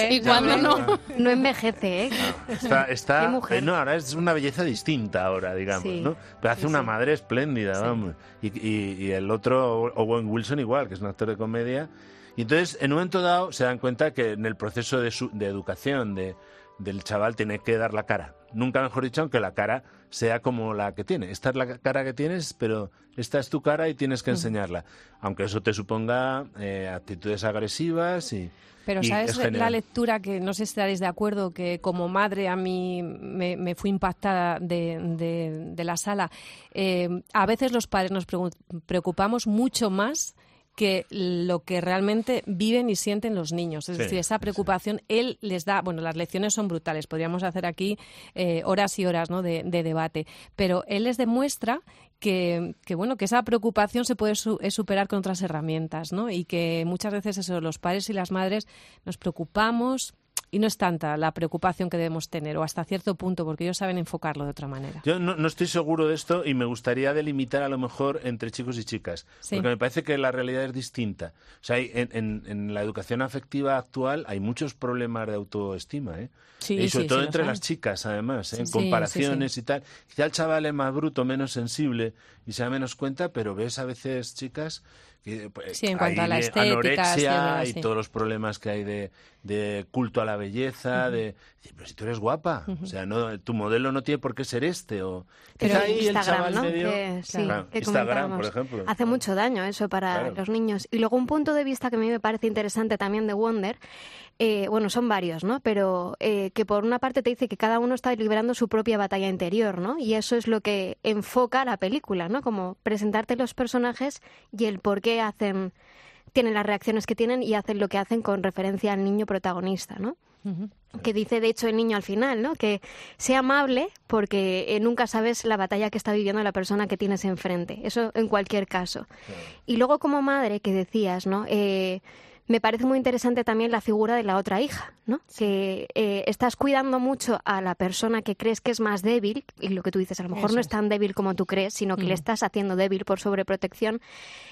Speaker 2: ¿Y cuando no?
Speaker 16: No envejece, ¿eh?
Speaker 12: está, está eh, no, ahora es una belleza distinta ahora, digamos, ¿no? Pero hace una madre espléndida, vamos. Y, y, el otro, Owen Wilson igual, que es un actor de comedia. Y entonces, en un momento dado, se dan cuenta que en el proceso de, su, de educación, de, del chaval tiene que dar la cara. Nunca mejor dicho, aunque la cara sea como la que tiene. Esta es la cara que tienes, pero esta es tu cara y tienes que enseñarla. Aunque eso te suponga eh, actitudes agresivas y...
Speaker 1: Pero ¿sabes la lectura que no sé si estaréis de acuerdo que como madre a mí me, me fui impactada de, de, la sala? Eh, a veces los padres nos preocupamos mucho más que lo que realmente viven y sienten los niños. Es decir, esa preocupación, él les da, bueno, las lecciones son brutales, podríamos hacer aquí eh, horas y horas ¿no? de, debate, pero él les demuestra que, que, bueno, que esa preocupación se puede superar con otras herramientas, ¿no? Y que muchas veces eso, los padres y las madres nos preocupamos y no es tanta la preocupación que debemos tener, o hasta cierto punto, porque ellos saben enfocarlo de otra manera.
Speaker 12: Yo no, estoy seguro de esto y me gustaría delimitar a lo mejor entre chicos y chicas, porque me parece que la realidad es distinta. O sea, en, en, la educación afectiva actual hay muchos problemas de autoestima, ¿eh? y sobre todo entre las chicas, además, ¿eh? en comparaciones y tal. Quizá el chaval es más bruto, menos sensible y se da menos cuenta, pero ves a veces chicas
Speaker 1: pues, sí, en cuanto a la estética,
Speaker 12: anorexia y todos los problemas que hay de, de culto a la belleza, de pero si tú eres guapa, o sea, no, tu modelo no tiene por qué ser este o
Speaker 16: pero ahí Instagram, el ¿no? que, sí,
Speaker 12: Instagram, por ejemplo.
Speaker 16: Hace mucho daño eso para los niños. Y luego un punto de vista que a mí me parece interesante también de Wonder, eh, bueno, son varios, ¿no? Pero eh, que por una parte te dice que cada uno está liberando su propia batalla interior, ¿no? Y eso es lo que enfoca la película, ¿no? Como presentarte los personajes y el por qué hacen tienen las reacciones que tienen y hacen lo que hacen con referencia al niño protagonista, ¿no? Que dice, de hecho, el niño al final, ¿no? Que sea amable porque eh, nunca sabes la batalla que está viviendo la persona que tienes enfrente. Eso en cualquier caso. Y luego como madre, que decías, ¿no? Eh, me parece muy interesante también la figura de la otra hija, ¿no? Que eh, estás cuidando mucho a la persona que crees que es más débil, y lo que tú dices, a lo mejor no es tan débil como tú crees, sino que le mm. estás haciendo débil por sobreprotección,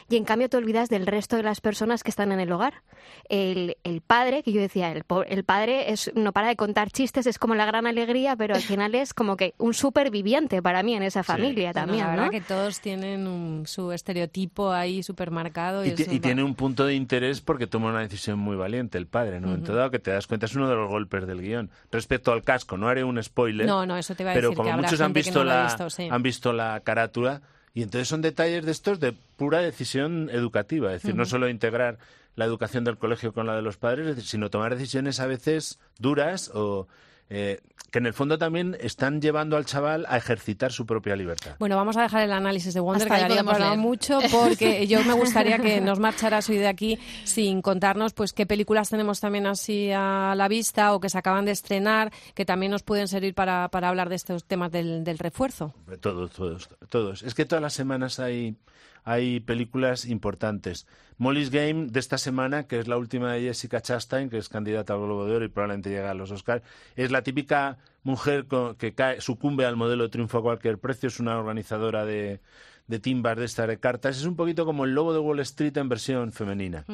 Speaker 16: y en cambio te olvidas del resto de las personas que están en el hogar. El, el padre, que yo decía, el, el padre es, no para de contar chistes, es como la gran alegría, pero al final es como que un superviviente para mí en esa familia también.
Speaker 1: la verdad que todos tienen su estereotipo ahí supermarcado.
Speaker 12: Y, y, tiene un punto de interés porque toma una decisión muy valiente el padre, ¿no? En todo que te das cuenta es uno de los golpes del guion. Respecto al casco, no haré un spoiler.
Speaker 1: No, no, eso te va a
Speaker 12: pero
Speaker 1: decir.
Speaker 12: Pero como muchos han visto, la, han visto la carátula y entonces son detalles de estos de pura decisión educativa, es decir, no solo integrar la educación del colegio con la de los padres, sino tomar decisiones a veces duras o eh, que en el fondo también están llevando al chaval a ejercitar su propia libertad.
Speaker 1: Bueno, vamos a dejar el análisis de Wonder, que daría para mucho, porque [LAUGHS] yo me gustaría que nos marcharas hoy de aquí sin contarnos pues qué películas tenemos también así a la vista o que se acaban de estrenar, que también nos pueden servir para, para hablar de estos temas del, del refuerzo.
Speaker 12: Todos, todos, todos. Es que todas las semanas hay hay películas importantes. Molly's Game de esta semana, que es la última de Jessica Chastain, que es candidata al Globo de Oro y probablemente llega a los Oscars, es la típica mujer que cae, sucumbe al modelo de triunfo a cualquier precio, es una organizadora de, de timbas de estas de cartas. Es un poquito como el lobo de Wall Street en versión femenina.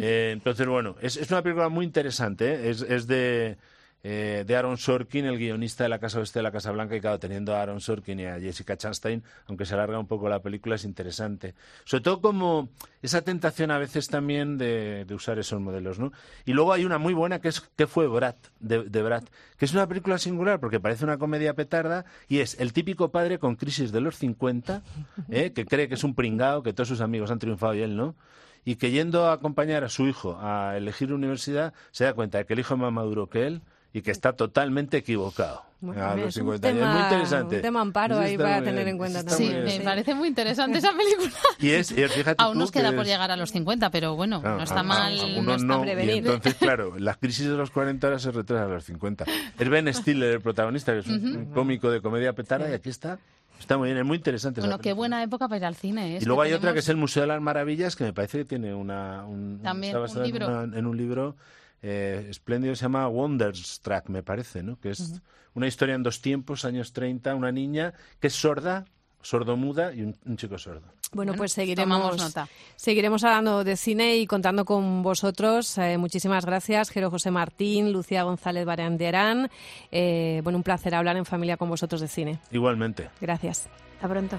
Speaker 12: Eh, entonces, bueno, es, es, una película muy interesante. ¿eh? Es, es de eh, de Aaron Sorkin, el guionista de La Casa Oeste de la Casa Blanca, y claro, teniendo a Aaron Sorkin y a Jessica Chastain, aunque se alarga un poco la película, es interesante. Sobre todo como esa tentación a veces también de, usar esos modelos, ¿no? Y luego hay una muy buena que es que fue Brat, de, de Brat, que es una película singular porque parece una comedia petarda y es el típico padre con crisis de los 50, [LAUGHS] ¿eh? que cree que es un pringao, que todos sus amigos han triunfado y él no y que yendo a acompañar a su hijo a elegir universidad se da cuenta de que el hijo es más maduro que él, y que está totalmente equivocado.
Speaker 1: a los 50 es muy interesante. Un tema amparo ahí para tener en cuenta también.
Speaker 2: Sí, me parece muy interesante esa película.
Speaker 12: y es, fíjate
Speaker 2: Aún nos queda por llegar a los 50, pero bueno, no está mal.
Speaker 12: no está no, y entonces, [LAUGHS] claro, la crisis de los 40 ahora se retrasa a los 50. Es Ben Stiller el protagonista, que es un, cómico de comedia petara, y aquí está. Está muy bien, es muy interesante.
Speaker 2: Bueno, qué buena época para ir al cine.
Speaker 12: ¿eh? y luego hay otra que es el Museo de las Maravillas, que me parece que tiene una... Un,
Speaker 2: También un libro.
Speaker 12: en un libro eh, espléndido, se llama Wonderstruck, me parece, ¿no? Que es una historia en dos tiempos, años 30, una niña que es sorda, sordomuda y un, chico sordo.
Speaker 1: Bueno, pues seguiremos, seguiremos hablando de cine y contando con vosotros. Eh, muchísimas gracias, Jero José Martín, Lucía González Baranderán. Eh, bueno, un placer hablar en familia con vosotros de cine.
Speaker 12: Igualmente.
Speaker 1: Gracias. Hasta pronto.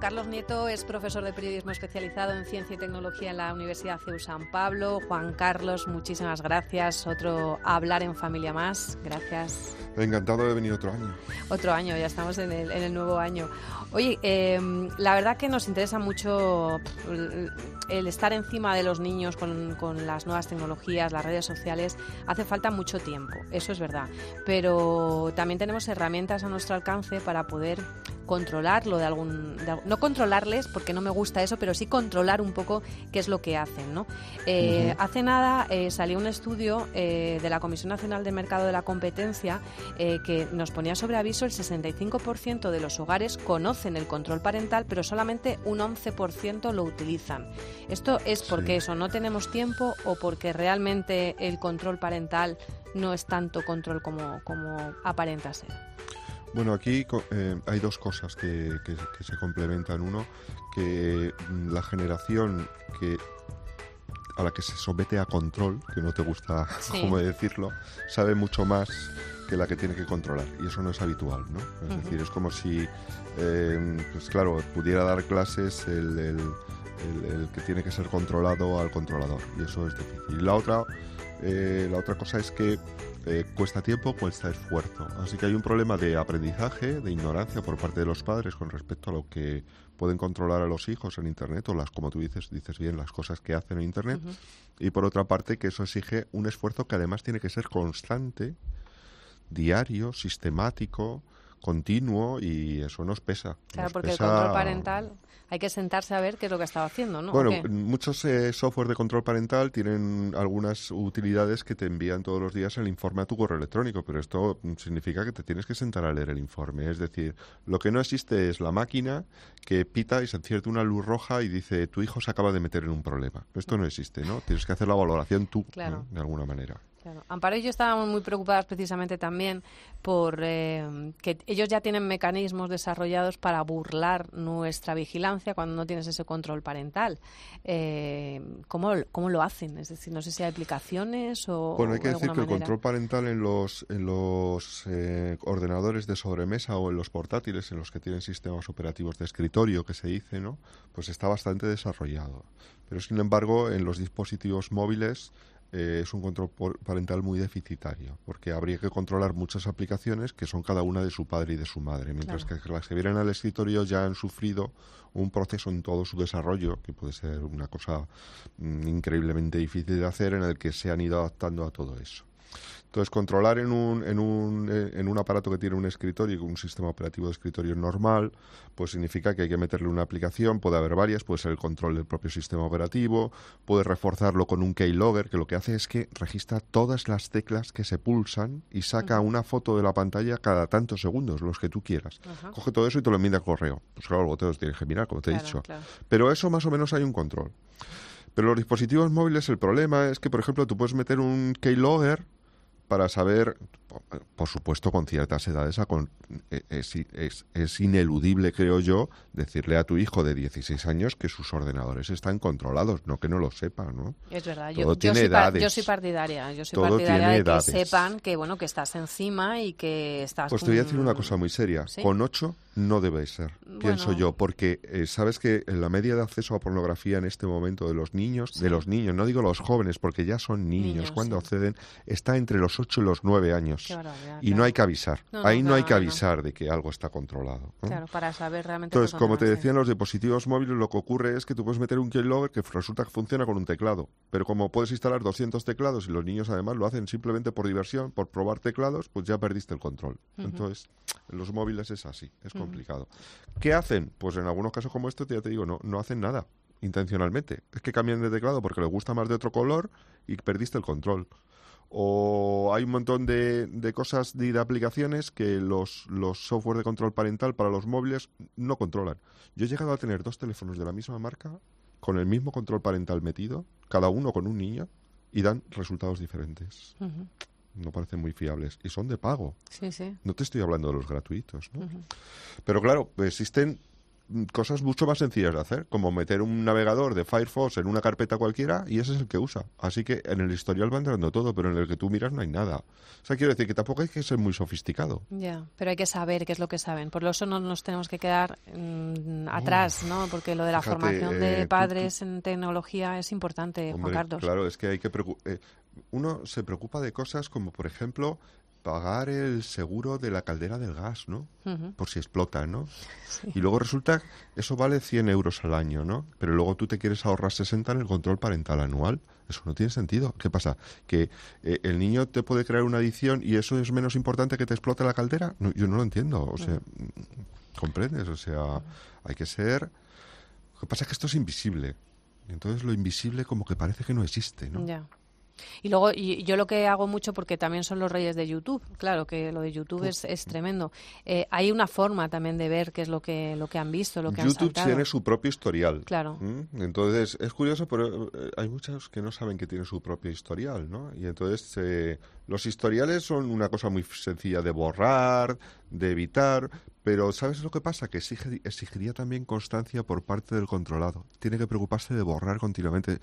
Speaker 1: Carlos Nieto es profesor de periodismo especializado en ciencia y tecnología en la Universidad CEU San Pablo. Juan Carlos, muchísimas gracias. Otro Hablar en Familia más. Gracias.
Speaker 15: Encantado de venir otro año.
Speaker 1: Otro año, ya estamos en el, en el nuevo año. Oye, em, la verdad que nos interesa mucho el estar encima de los niños con, con, las nuevas tecnologías, las redes sociales. Hace falta mucho tiempo, eso es verdad. Pero también tenemos herramientas a nuestro alcance para poder controlarlo de algún... no controlarles, porque no me gusta eso, pero sí controlar un poco qué es lo que hacen. ¿no? Eh, hace nada eh, salió un estudio eh, de la Comisión Nacional de Mercado de la Competencia que nos ponía sobre aviso el 65% de los hogares conocen el control parental, pero solamente un 11% lo utilizan. ¿Esto es porque eso, no tenemos tiempo o porque realmente el control parental no es tanto control como, como aparenta ser?
Speaker 15: Bueno, aquí eh, hay dos cosas que, se complementan. Uno, que mm, la generación que a la que se somete a control, que no te gusta [LAUGHS] cómo decirlo, sabe mucho más que la que tiene que controlar. Y eso no es habitual, ¿no? Es decir, es como si, eh, pues claro, pudiera dar clases el, el, que tiene que ser controlado al controlador. Y eso es difícil. Y la otra, eh, la otra cosa es que eh, cuesta tiempo, cuesta esfuerzo. Así que hay un problema de aprendizaje, de ignorancia por parte de los padres con respecto a lo que pueden controlar a los hijos en Internet o las, como tú dices, dices bien, las cosas que hacen en Internet. Y por otra parte, que eso exige un esfuerzo que además tiene que ser constante, diario, sistemático, continuo y eso nos pesa.
Speaker 1: Claro, porque el control parental hay que sentarse a ver qué es lo que estaba haciendo, ¿no?
Speaker 15: Bueno, muchos eh, software de control parental tienen algunas utilidades que te envían todos los días el informe a tu correo electrónico, pero esto significa que te tienes que sentar a leer el informe. Es decir, lo que no existe es la máquina que pita y se enciende una luz roja y dice tu hijo se acaba de meter en un problema. Esto no existe, ¿no? Tienes que hacer la valoración tú, de alguna manera.
Speaker 1: Amparo y yo estábamos muy preocupadas precisamente también por eh, que ellos ya tienen mecanismos desarrollados para burlar nuestra vigilancia cuando no tienes ese control parental. Eh, ¿cómo, lo hacen? Es decir, no sé si hay aplicaciones o.
Speaker 15: Bueno, hay que decir que el control parental en los, en los eh, ordenadores de sobremesa o en los portátiles, en los que tienen sistemas operativos de escritorio, que se dice, ¿no? Pues está bastante desarrollado. Pero sin embargo, en los dispositivos móviles eh, es un control parental muy deficitario, porque habría que controlar muchas aplicaciones que son cada una de su padre y de su madre, mientras que las que vienen al escritorio ya han sufrido un proceso en todo su desarrollo, que puede ser una cosa mm, increíblemente difícil de hacer, en el que se han ido adaptando a todo eso. Entonces, controlar en un, en un, eh, en un aparato que tiene un escritorio, un sistema operativo de escritorio normal, pues significa que hay que meterle una aplicación, puede haber varias, puede ser el control del propio sistema operativo, puede reforzarlo con un keylogger, que lo que hace es que registra todas las teclas que se pulsan y saca una foto de la pantalla cada tantos segundos, los que tú quieras. Coge todo eso y te lo envía al correo. Pues claro, luego te los tienes que mirar, como te he dicho. Pero eso más o menos hay un control. Pero los dispositivos móviles, el problema es que, por ejemplo, tú puedes meter un keylogger para saber, por supuesto, con ciertas edades e, es, es, ineludible, creo yo, decirle a tu hijo de 16 años que sus ordenadores están controlados, no que no lo sepa, ¿no?
Speaker 1: Es verdad, yo, soy partidaria, yo soy partidaria de que sepan que, bueno, que estás encima y que estás...
Speaker 15: Pues te voy a decir una cosa muy seria, con 8 no debe ser, pienso yo, porque eh, sabes que la media de acceso a pornografía en este momento de los niños, de los niños, no digo los jóvenes, porque ya son niños, cuando acceden, está entre los 8 y los 9 años. y no hay que avisar. Ahí no, hay que avisar de que algo está controlado.
Speaker 1: Claro, para saber realmente.
Speaker 15: Entonces, como te decía en los dispositivos móviles, lo que ocurre es que tú puedes meter un keylogger que resulta que funciona con un teclado. Pero como puedes instalar 200 teclados y los niños además lo hacen simplemente por diversión, por probar teclados, pues ya perdiste el control. Entonces, en los móviles es así, es complicado. ¿Qué hacen? Pues en algunos casos como este, ya te digo, no, no hacen nada intencionalmente. Es que cambian de teclado porque les gusta más de otro color y perdiste el control o hay un montón de, de cosas de, de, aplicaciones que los, los software de control parental para los móviles no controlan. Yo he llegado a tener dos teléfonos de la misma marca con el mismo control parental metido, cada uno con un niño, y dan resultados diferentes. No parecen muy fiables. Y son de pago.
Speaker 1: Sí, sí.
Speaker 15: No te estoy hablando de los gratuitos. ¿no? Pero claro, existen cosas mucho más sencillas de hacer, como meter un navegador de Firefox en una carpeta cualquiera y ese es el que usa. Así que en el historial va entrando todo, pero en el que tú miras no hay nada. O sea, quiero decir que tampoco hay que ser muy sofisticado.
Speaker 1: Ya, pero hay que saber qué es lo que saben. Por eso no nos tenemos que quedar mm, atrás, ¿no? Porque lo de la formación de eh, padres en tecnología es importante, Juan Carlos.
Speaker 15: Claro, es que hay que... Eh, uno se preocupa de cosas como, por ejemplo, pagar el seguro de la caldera del gas, ¿no? Por si explota, ¿no? Y luego resulta, eso vale 100 euros al año, ¿no? Pero luego tú te quieres ahorrar 60 en el control parental anual. Eso no tiene sentido. ¿Qué pasa? ¿Que eh, el niño te puede crear una adicción y eso es menos importante que te explote la caldera? No, yo no lo entiendo. O sea, ¿comprendes? O sea, hay que ser... Lo que pasa es que esto es invisible. Entonces lo invisible como que parece que no existe, ¿no?
Speaker 1: Ya. Y luego y yo lo que hago mucho, porque también son los reyes de YouTube, claro que lo de YouTube es, es tremendo. Eh, hay una forma también de ver qué es lo que, lo que han visto, lo que
Speaker 15: YouTube
Speaker 1: han YouTube
Speaker 15: tiene su propio historial.
Speaker 1: Claro.
Speaker 15: Entonces, es curioso, pero eh, hay muchos que no saben que tiene su propio historial, ¿no? Y entonces eh, los historiales son una cosa muy sencilla de borrar, de evitar, pero ¿sabes lo que pasa? Que exigiría también constancia por parte del controlado. Tiene que preocuparse de borrar continuamente.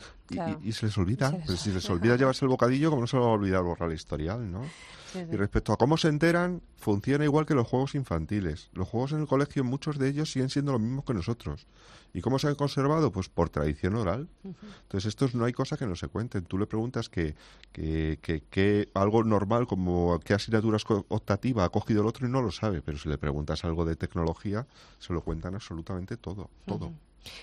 Speaker 15: Y, se les olvida. Pues si [LAUGHS] les olvida llevarse el bocadillo, ¿cómo no se va a olvidar borrar el historial, no? Y respecto a cómo se enteran, funciona igual que los juegos infantiles. Los juegos en el colegio, muchos de ellos siguen siendo los mismos que nosotros. ¿Y cómo se han conservado? Pues por tradición oral. Entonces, estos no hay cosa que no se cuenten. Tú le preguntas que, que, que, algo normal como qué asignaturas optativa ha cogido el otro y no lo sabe, pero si le preguntas algo de tecnología, se lo cuentan absolutamente todo, todo.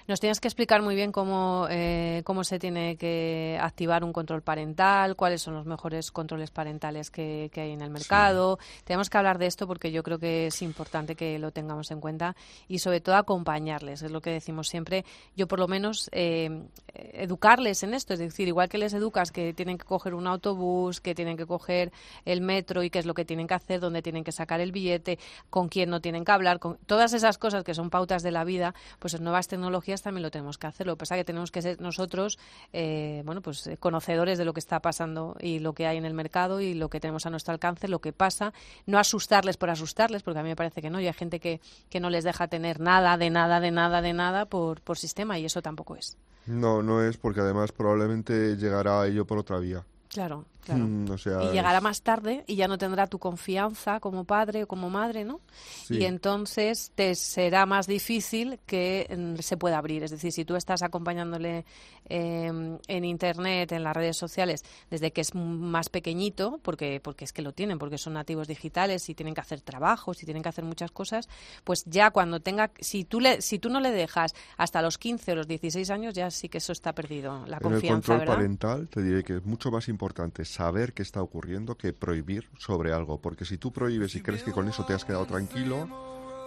Speaker 1: Nos tienes que explicar muy bien cómo, eh, cómo se tiene que activar un control parental, cuáles son los mejores controles parentales que, hay en el mercado. Tenemos que hablar de esto porque yo creo que es importante que lo tengamos en cuenta y sobre todo acompañarles, es lo que decimos siempre. Yo por lo menos eh, educarles en esto, es decir, igual que les educas que tienen que coger un autobús, que tienen que coger el metro y qué es lo que tienen que hacer, dónde tienen que sacar el billete, con quién no tienen que hablar, con todas esas cosas que son pautas de la vida, pues en nuevas tecnologías tecnologías también lo tenemos que hacer. Lo que pasa es que tenemos que ser nosotros, eh, bueno, pues eh, conocedores de lo que está pasando y lo que hay en el mercado y lo que tenemos a nuestro alcance, lo que pasa. No asustarles por asustarles, porque a mí me parece que no. Y hay gente que, que no les deja tener nada, de nada, de nada, de nada por, por sistema y eso tampoco es.
Speaker 15: No, no es porque además probablemente llegará a ello por otra vía.
Speaker 1: Claro, claro.
Speaker 15: Mm,
Speaker 1: y llegará más tarde y ya no tendrá tu confianza como padre o como madre, ¿no? Y entonces te será más difícil que mm, se pueda abrir. Es decir, si tú estás acompañándole em, en Internet, en las redes sociales, desde que es más pequeñito, porque, porque es que lo tienen, porque son nativos digitales y tienen que hacer trabajos y tienen que hacer muchas cosas, pues ya cuando tenga, si tú, le, si tú no le dejas hasta los 15 o los 16 años, ya sí que eso está perdido, la confianza,
Speaker 15: el control
Speaker 1: ¿verdad?
Speaker 15: parental te diré que es mucho más importante saber qué está ocurriendo que prohibir sobre algo, porque si tú prohíbes y crees que con eso te has quedado tranquilo,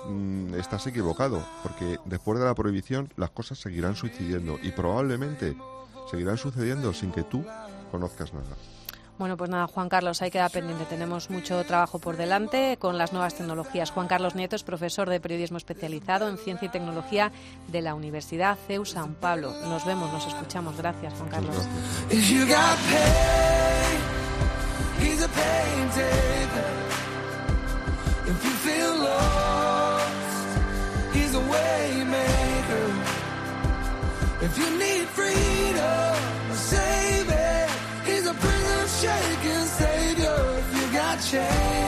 Speaker 15: mm, estás equivocado, porque después de la prohibición las cosas seguirán sucediendo y probablemente seguirán sucediendo sin que tú conozcas nada.
Speaker 1: Bueno, pues nada, Juan Carlos, ahí queda pendiente. Tenemos mucho trabajo por delante con las nuevas tecnologías. Juan Carlos Nieto es profesor de periodismo especializado en ciencia y tecnología de la Universidad CEU San Pablo. Nos vemos, nos escuchamos. Gracias, Juan Carlos.
Speaker 10: things are painted. If you feel lost, he's a waymaker. If you need freedom, save it. He's a prison shaking savior. If you got chains.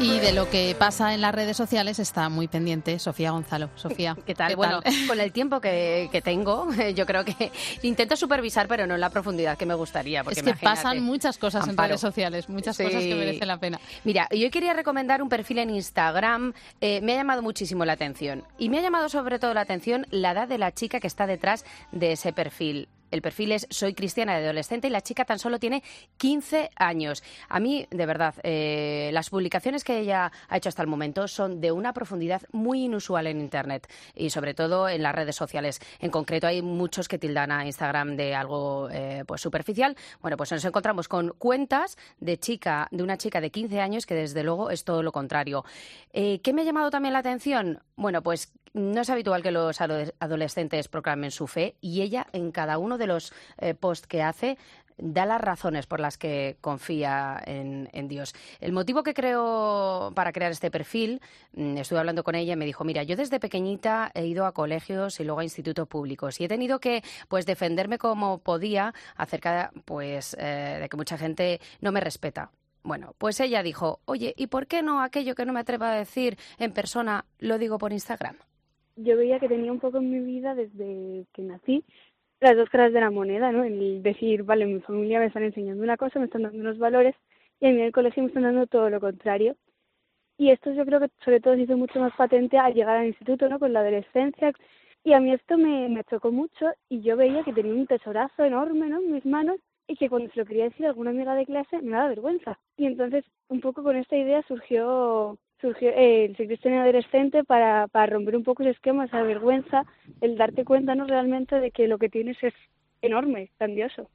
Speaker 2: Y de lo que pasa en las redes sociales está muy pendiente Sofía Gonzalo. Sofía, [LAUGHS]
Speaker 17: ¿qué tal? bueno, con el [LAUGHS] tiempo que, tengo, [LAUGHS] yo creo que intento supervisar, pero no en la profundidad que me gustaría. Porque
Speaker 2: es que pasan muchas cosas en redes sociales, muchas cosas que merecen la pena.
Speaker 17: Mira, yo quería recomendar un perfil en Instagram. Eh, me ha llamado muchísimo la atención. Y me ha llamado sobre todo la atención la edad de la chica que está detrás de ese perfil. El perfil es Soy cristiana de adolescente y la chica tan solo tiene 15 años. A mí, de verdad, eh, las publicaciones que ella ha hecho hasta el momento son de una profundidad muy inusual en Internet y sobre todo en las redes sociales. En concreto, hay muchos que tildan a Instagram de algo eh, pues superficial. Bueno, pues nos encontramos con cuentas de chica, de una chica de 15 años que desde luego es todo lo contrario. Eh, ¿Qué me ha llamado también la atención? Bueno, pues no es habitual que los adolescentes proclamen su fe y ella en cada uno de los eh, posts que hace da las razones por las que confía en, Dios. El motivo que creo para crear este perfil, mm, estuve hablando con ella y me dijo, mira, yo desde pequeñita he ido a colegios y luego a institutos públicos y he tenido que pues defenderme como podía acerca pues eh, de que mucha gente no me respeta. Bueno, pues ella dijo, oye, ¿y por qué no aquello que no me atrevo a decir en persona lo digo por Instagram?
Speaker 18: Yo veía que tenía un poco en mi vida desde que nací las dos caras de la moneda, ¿no? El decir, vale, mi familia me están enseñando una cosa, me están dando unos valores y a mí en el colegio me están dando todo lo contrario. Y esto yo creo que sobre todo se hizo mucho más patente al llegar al instituto, ¿no? Con la adolescencia. Y a mí esto me, me chocó mucho y yo veía que tenía un tesorazo enorme, ¿no? En mis manos y que cuando se lo quería decir a alguna amiga de clase me daba vergüenza. Y entonces, un poco con esta idea surgió surgió eh, el adolescente para, para romper un poco ese esquema, esa vergüenza, el darte cuenta no realmente de que lo que tienes es enorme, grandioso.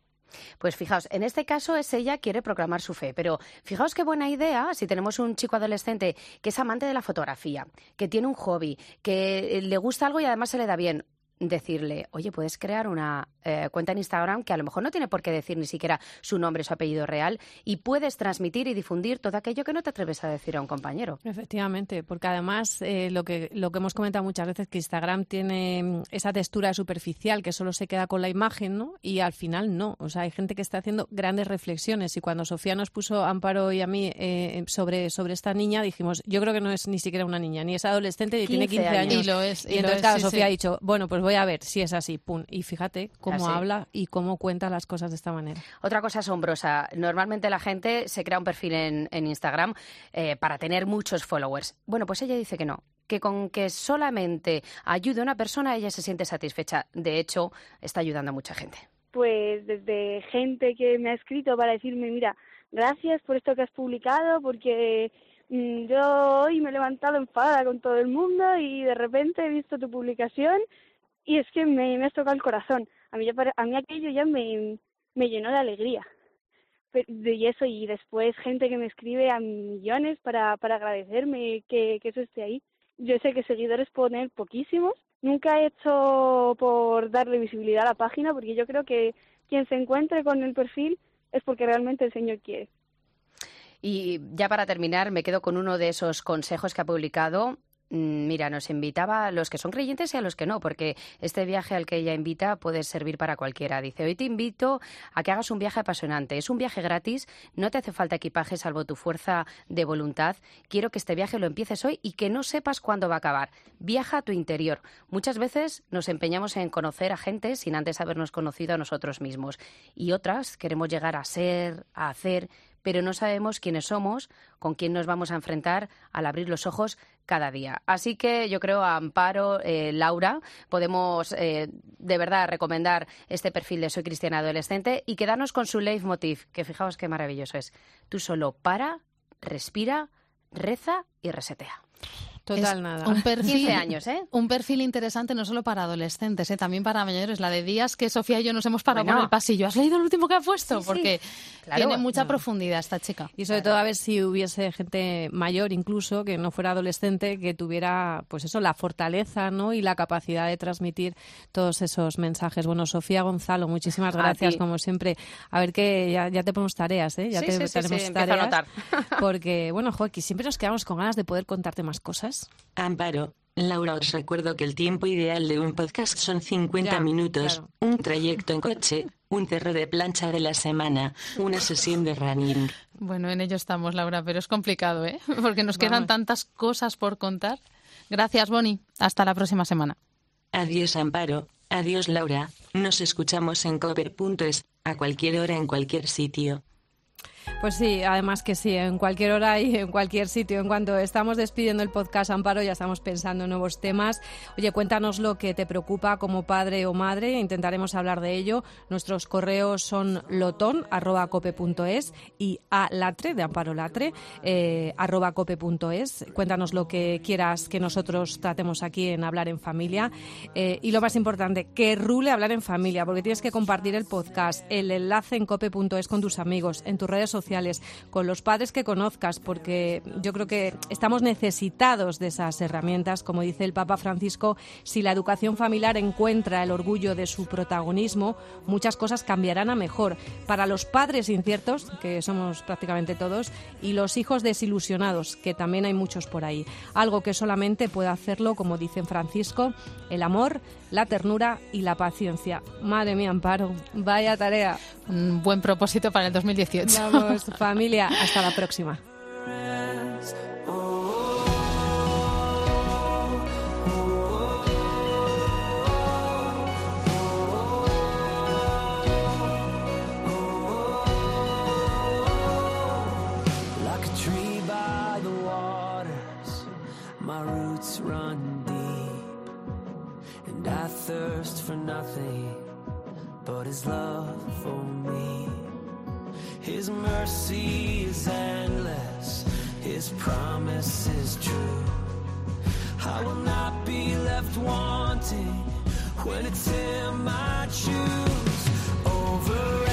Speaker 17: Pues fijaos, en este caso es ella quiere proclamar su fe, pero fijaos qué buena idea si tenemos un chico adolescente que es amante de la fotografía, que tiene un hobby, que le gusta algo y además se le da bien decirle, oye, puedes crear una eh, cuenta en Instagram que a lo mejor no tiene por qué decir ni siquiera su nombre, su apellido real, y puedes transmitir y difundir todo aquello que no te atreves a decir a un compañero.
Speaker 1: Efectivamente, porque además eh, lo, que, lo que hemos comentado muchas veces, que Instagram tiene mm, esa textura superficial que solo se queda con la imagen, ¿no? Y al final no. O sea, hay gente que está haciendo grandes reflexiones. Y cuando Sofía nos puso Amparo y a mí eh, sobre, sobre esta niña, dijimos, yo creo que no es ni siquiera una niña, ni es adolescente, ni tiene 15 años.
Speaker 2: Y lo es.
Speaker 1: Y, entonces, Sofía ha dicho, bueno, pues voy a ver si es así, pum. Y fíjate cómo habla y cómo cuenta las cosas de esta manera.
Speaker 17: Otra cosa asombrosa, normalmente la gente se crea un perfil en, Instagram eh, para tener muchos followers. Bueno, pues ella dice que no, que con que solamente ayude a una persona ella se siente satisfecha. De hecho, está ayudando a mucha gente.
Speaker 18: Pues desde gente que me ha escrito para decirme, mira, gracias por esto que has publicado, porque mm, yo hoy me he levantado enfadada con todo el mundo y de repente he visto tu publicación y es que me, me has tocado el corazón. A mí, a mí aquello ya me, me llenó de alegría. Y eso, y después gente que me escribe a millones para, para agradecerme que, que eso esté ahí. yo sé que seguidores poner poquísimos. Nunca he hecho por darle visibilidad a la página porque yo creo que quien se encuentre con el perfil es porque realmente el Señor quiere.
Speaker 17: Y ya para terminar, me quedo con uno de esos consejos que ha publicado mira, nos invitaba a los que son creyentes y a los que no, porque este viaje al que ella invita puede servir para cualquiera. Dice, hoy te invito a que hagas un viaje apasionante. Es un viaje gratis, no te hace falta equipaje salvo tu fuerza de voluntad. Quiero que este viaje lo empieces hoy y que no sepas cuándo va a acabar. Viaja a tu interior. Muchas veces nos empeñamos en conocer a gente sin antes habernos conocido a nosotros mismos. Y otras queremos llegar a ser, a hacer, pero no sabemos quiénes somos, con quién nos vamos a enfrentar al abrir los ojos cada día. Así que yo creo a Amparo, eh, Laura, podemos eh, de verdad recomendar este perfil de Soy Cristiana Adolescente y quedarnos con su leitmotiv, que fijaos qué maravilloso es. Tú solo para, respira, reza y resetea.
Speaker 1: Total nada.
Speaker 2: Un [LAUGHS] perfil,
Speaker 17: años, ¿eh?
Speaker 2: Un perfil interesante no solo para adolescentes, ¿eh? también para mayores. La de días que Sofía y yo nos hemos parado por el pasillo. ¿Has leído el último que ha puesto? Porque tiene mucha profundidad esta chica.
Speaker 1: Y sobre todo a ver si hubiese gente mayor incluso, que no fuera adolescente, que tuviera, pues eso, la fortaleza ¿no? y la capacidad de transmitir todos esos mensajes. Bueno, Sofía Gonzalo, muchísimas gracias, como siempre. A ver que ya, te ponemos tareas, ¿eh? Ya te tenemos tareas. [LAUGHS] Porque, bueno, Joaquín, siempre nos quedamos con ganas de poder contarte más cosas.
Speaker 3: Amparo. Laura, os recuerdo que el tiempo ideal de un podcast son 50 minutos, un trayecto en coche, un cerro de plancha de la semana, una sesión de running.
Speaker 2: Bueno, en ello estamos, Laura, pero es complicado, ¿eh? [LAUGHS] Porque nos quedan tantas cosas por contar. Gracias, Bonnie. Hasta la próxima semana.
Speaker 3: Adiós, Amparo. Adiós, Laura. Nos escuchamos en cover.es, a cualquier hora en cualquier sitio.
Speaker 1: Pues sí, además que sí, en cualquier hora y en cualquier sitio. En cuanto estamos despidiendo el podcast Amparo, ya estamos pensando en nuevos temas. Oye, cuéntanos lo que te preocupa como padre o madre, intentaremos hablar de ello. Nuestros correos son lotón.cope.es y a latre, de Amparo Latre, eh, arroba cope.es. Cuéntanos lo que quieras que nosotros tratemos aquí en Hablar en Familia. Eh, y lo más importante, que rule Hablar en Familia, porque tienes que compartir el podcast, el enlace en cope.es con tus amigos, en tus redes sociales con los padres que conozcas, porque yo creo que estamos necesitados de esas herramientas. Como dice el Papa Francisco, si la educación familiar encuentra el orgullo de su protagonismo, muchas cosas cambiarán a mejor. Para los padres inciertos, que somos prácticamente todos, y los hijos desilusionados, que también hay muchos por ahí. Algo que solamente puede hacerlo, como dice Francisco, el amor, la ternura y la paciencia. Madre mía, Amparo, vaya tarea.
Speaker 2: Un buen propósito para el 2018.
Speaker 1: Vamos, familia, hasta la próxima. Run deep and I thirst for nothing but his love for me. His mercy is endless, his promise is true. I will not be left wanting when it's him I choose over.